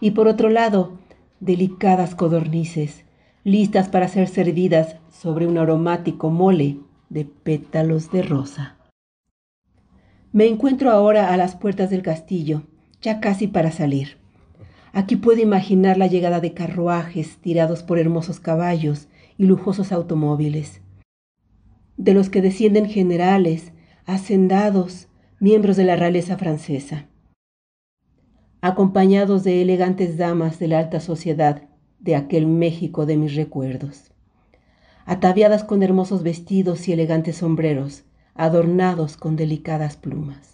Y por otro lado, delicadas codornices, listas para ser servidas sobre un aromático mole de pétalos de rosa. Me encuentro ahora a las puertas del castillo, ya casi para salir. Aquí puedo imaginar la llegada de carruajes tirados por hermosos caballos y lujosos automóviles, de los que descienden generales, hacendados, miembros de la realeza francesa, acompañados de elegantes damas de la alta sociedad de aquel México de mis recuerdos, ataviadas con hermosos vestidos y elegantes sombreros, adornados con delicadas plumas.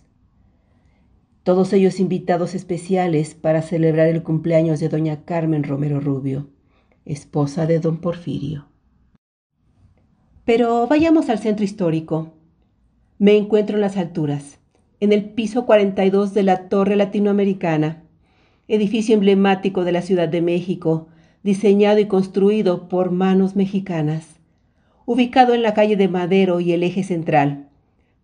Todos ellos invitados especiales para celebrar el cumpleaños de doña Carmen Romero Rubio, esposa de don Porfirio. Pero vayamos al centro histórico. Me encuentro en las alturas, en el piso 42 de la Torre Latinoamericana, edificio emblemático de la Ciudad de México, diseñado y construido por manos mexicanas. Ubicado en la calle de Madero y el eje central.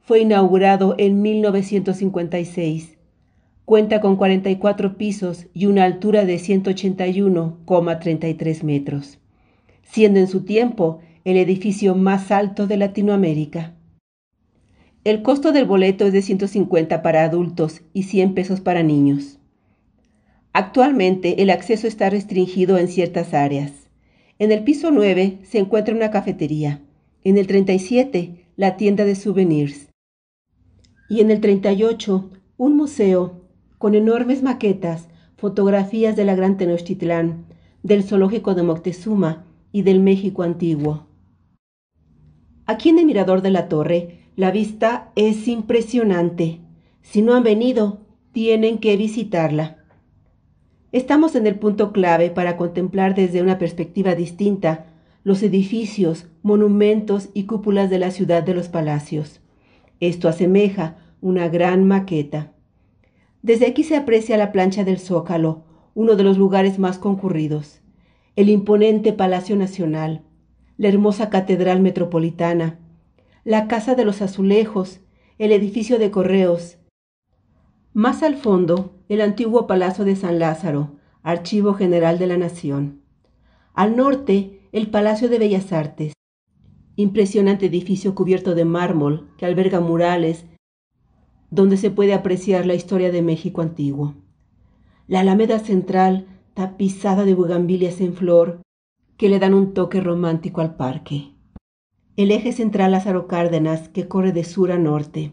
Fue inaugurado en 1956. Cuenta con 44 pisos y una altura de 181,33 metros, siendo en su tiempo el edificio más alto de Latinoamérica. El costo del boleto es de 150 para adultos y 100 pesos para niños. Actualmente el acceso está restringido en ciertas áreas. En el piso 9 se encuentra una cafetería, en el 37 la tienda de souvenirs y en el 38 un museo con enormes maquetas, fotografías de la Gran Tenochtitlán, del zoológico de Moctezuma y del México antiguo. Aquí en el mirador de la torre, la vista es impresionante. Si no han venido, tienen que visitarla. Estamos en el punto clave para contemplar desde una perspectiva distinta los edificios, monumentos y cúpulas de la ciudad de los palacios. Esto asemeja una gran maqueta. Desde aquí se aprecia la plancha del Zócalo, uno de los lugares más concurridos, el imponente Palacio Nacional, la hermosa Catedral Metropolitana, la Casa de los Azulejos, el edificio de Correos, más al fondo, el antiguo Palacio de San Lázaro, Archivo General de la Nación. Al norte, el Palacio de Bellas Artes, impresionante edificio cubierto de mármol que alberga murales donde se puede apreciar la historia de México antiguo. La Alameda Central, tapizada de bugambilias en flor, que le dan un toque romántico al parque. El eje central Lázaro Cárdenas, que corre de sur a norte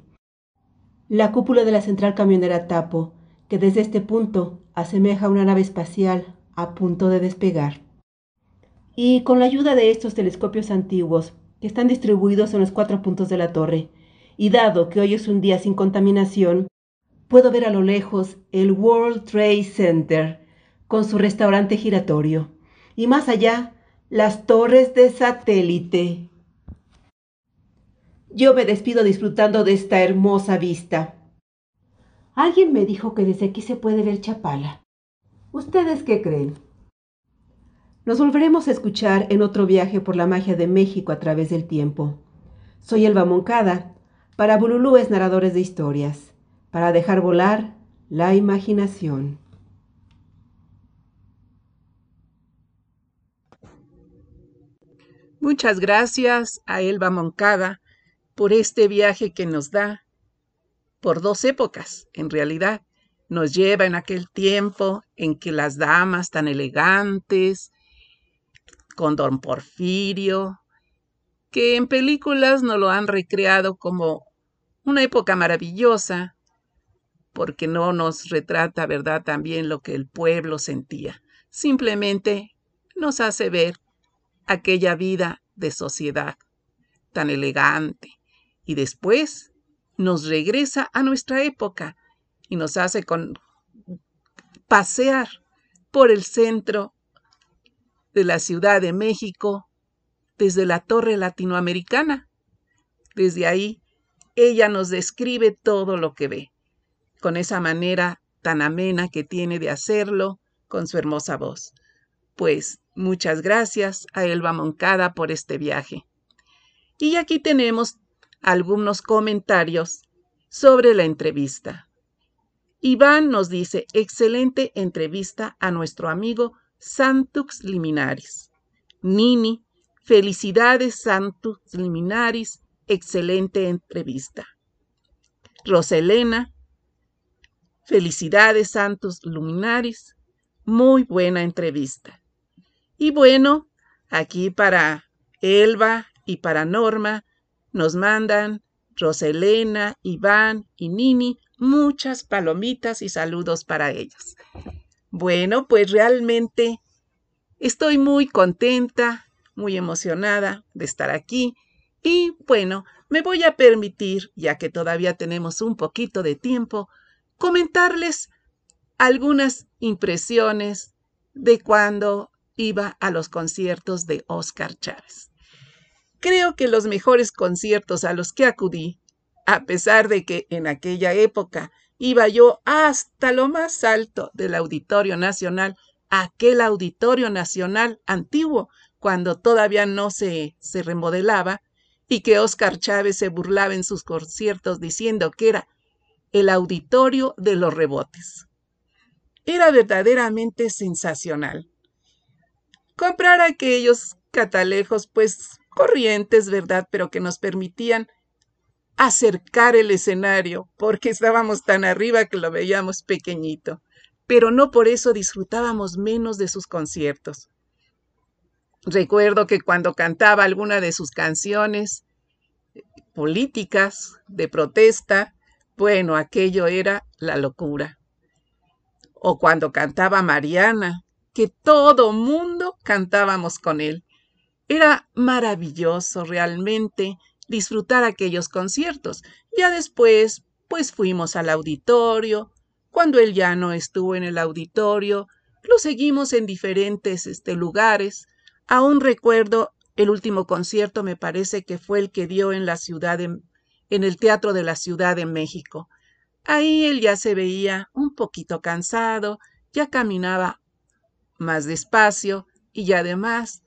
la cúpula de la central camionera Tapo, que desde este punto asemeja una nave espacial a punto de despegar. Y con la ayuda de estos telescopios antiguos, que están distribuidos en los cuatro puntos de la torre, y dado que hoy es un día sin contaminación, puedo ver a lo lejos el World Trade Center con su restaurante giratorio, y más allá, las torres de satélite. Yo me despido disfrutando de esta hermosa vista. Alguien me dijo que desde aquí se puede ver Chapala. ¿Ustedes qué creen? Nos volveremos a escuchar en otro viaje por la magia de México a través del tiempo. Soy Elba Moncada, para Bululúes Narradores de Historias, para dejar volar la imaginación. Muchas gracias a Elba Moncada por este viaje que nos da por dos épocas, en realidad. Nos lleva en aquel tiempo en que las damas tan elegantes, con don Porfirio, que en películas nos lo han recreado como una época maravillosa, porque no nos retrata, ¿verdad?, también lo que el pueblo sentía. Simplemente nos hace ver aquella vida de sociedad tan elegante y después nos regresa a nuestra época y nos hace con pasear por el centro de la Ciudad de México desde la Torre Latinoamericana. Desde ahí, ella nos describe todo lo que ve, con esa manera tan amena que tiene de hacerlo, con su hermosa voz. Pues muchas gracias a Elba Moncada por este viaje. Y aquí tenemos algunos comentarios sobre la entrevista. Iván nos dice, excelente entrevista a nuestro amigo Santux Liminaris. Nini, felicidades Santux Liminaris, excelente entrevista. Roselena, felicidades Santos Luminaris, muy buena entrevista. Y bueno, aquí para Elba y para Norma nos mandan Roselena, Iván y Nini muchas palomitas y saludos para ellos. Bueno, pues realmente estoy muy contenta, muy emocionada de estar aquí y bueno, me voy a permitir, ya que todavía tenemos un poquito de tiempo, comentarles algunas impresiones de cuando iba a los conciertos de Oscar Chávez. Creo que los mejores conciertos a los que acudí, a pesar de que en aquella época iba yo hasta lo más alto del Auditorio Nacional, aquel Auditorio Nacional antiguo, cuando todavía no se, se remodelaba, y que Oscar Chávez se burlaba en sus conciertos diciendo que era el auditorio de los rebotes. Era verdaderamente sensacional. Comprar aquellos catalejos, pues corrientes, ¿verdad? Pero que nos permitían acercar el escenario, porque estábamos tan arriba que lo veíamos pequeñito, pero no por eso disfrutábamos menos de sus conciertos. Recuerdo que cuando cantaba alguna de sus canciones políticas de protesta, bueno, aquello era la locura. O cuando cantaba Mariana, que todo mundo cantábamos con él. Era maravilloso realmente disfrutar aquellos conciertos. Ya después, pues fuimos al auditorio. Cuando él ya no estuvo en el auditorio, lo seguimos en diferentes este, lugares. Aún recuerdo el último concierto, me parece que fue el que dio en la ciudad, en el Teatro de la Ciudad de México. Ahí él ya se veía un poquito cansado, ya caminaba más despacio y además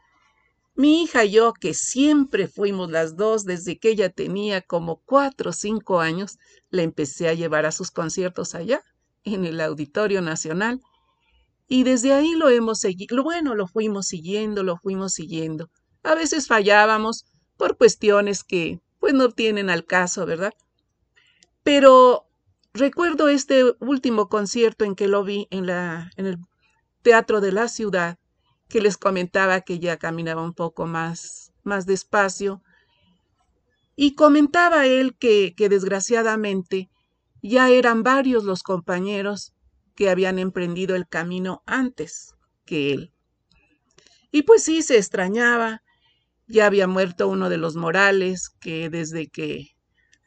mi hija y yo, que siempre fuimos las dos desde que ella tenía como cuatro o cinco años, la empecé a llevar a sus conciertos allá, en el Auditorio Nacional, y desde ahí lo hemos seguido, bueno, lo fuimos siguiendo, lo fuimos siguiendo. A veces fallábamos por cuestiones que pues no tienen al caso, ¿verdad? Pero recuerdo este último concierto en que lo vi en, la, en el Teatro de la Ciudad, que les comentaba que ya caminaba un poco más, más despacio. Y comentaba él que, que desgraciadamente ya eran varios los compañeros que habían emprendido el camino antes que él. Y pues sí, se extrañaba. Ya había muerto uno de los Morales, que desde que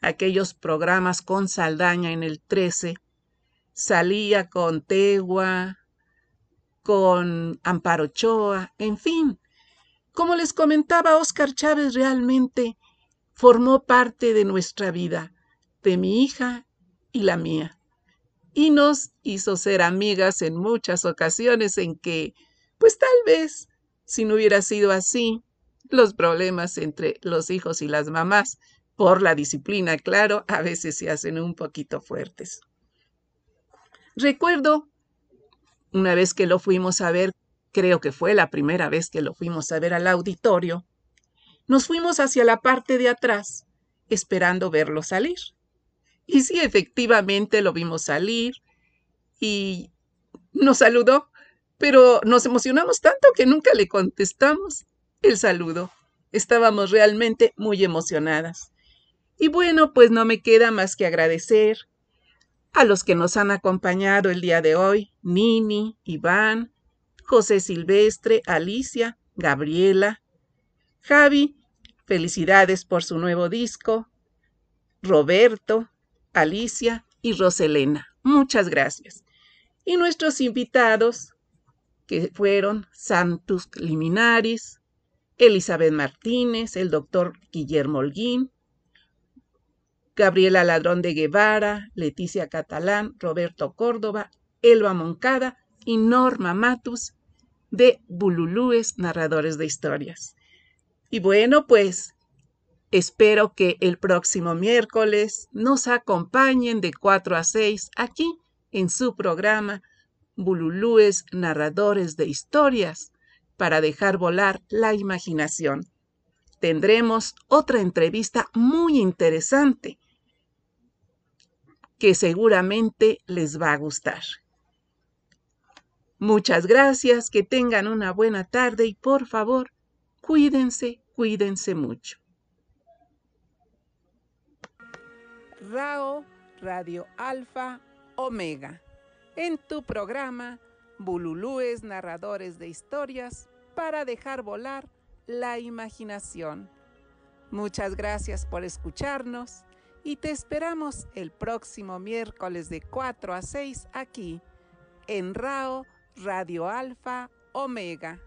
aquellos programas con Saldaña en el 13 salía con Tegua, con Amparo Ochoa, en fin. Como les comentaba, Oscar Chávez realmente formó parte de nuestra vida, de mi hija y la mía. Y nos hizo ser amigas en muchas ocasiones en que, pues tal vez, si no hubiera sido así, los problemas entre los hijos y las mamás, por la disciplina, claro, a veces se hacen un poquito fuertes. Recuerdo una vez que lo fuimos a ver, creo que fue la primera vez que lo fuimos a ver al auditorio, nos fuimos hacia la parte de atrás, esperando verlo salir. Y sí, efectivamente lo vimos salir y nos saludó, pero nos emocionamos tanto que nunca le contestamos el saludo. Estábamos realmente muy emocionadas. Y bueno, pues no me queda más que agradecer a los que nos han acompañado el día de hoy, Nini, Iván, José Silvestre, Alicia, Gabriela, Javi, felicidades por su nuevo disco, Roberto, Alicia y Roselena. Muchas gracias. Y nuestros invitados, que fueron Santos Liminaris, Elizabeth Martínez, el doctor Guillermo Holguín, Gabriela Ladrón de Guevara, Leticia Catalán, Roberto Córdoba, Elba Moncada y Norma Matus de Bululúes Narradores de Historias. Y bueno, pues espero que el próximo miércoles nos acompañen de 4 a 6 aquí en su programa Bululúes Narradores de Historias para dejar volar la imaginación. Tendremos otra entrevista muy interesante que seguramente les va a gustar. Muchas gracias, que tengan una buena tarde y por favor, cuídense, cuídense mucho. Rao Radio Alfa Omega, en tu programa Bululúes Narradores de Historias para dejar volar la imaginación. Muchas gracias por escucharnos y te esperamos el próximo miércoles de 4 a 6 aquí en RAO Radio Alfa Omega.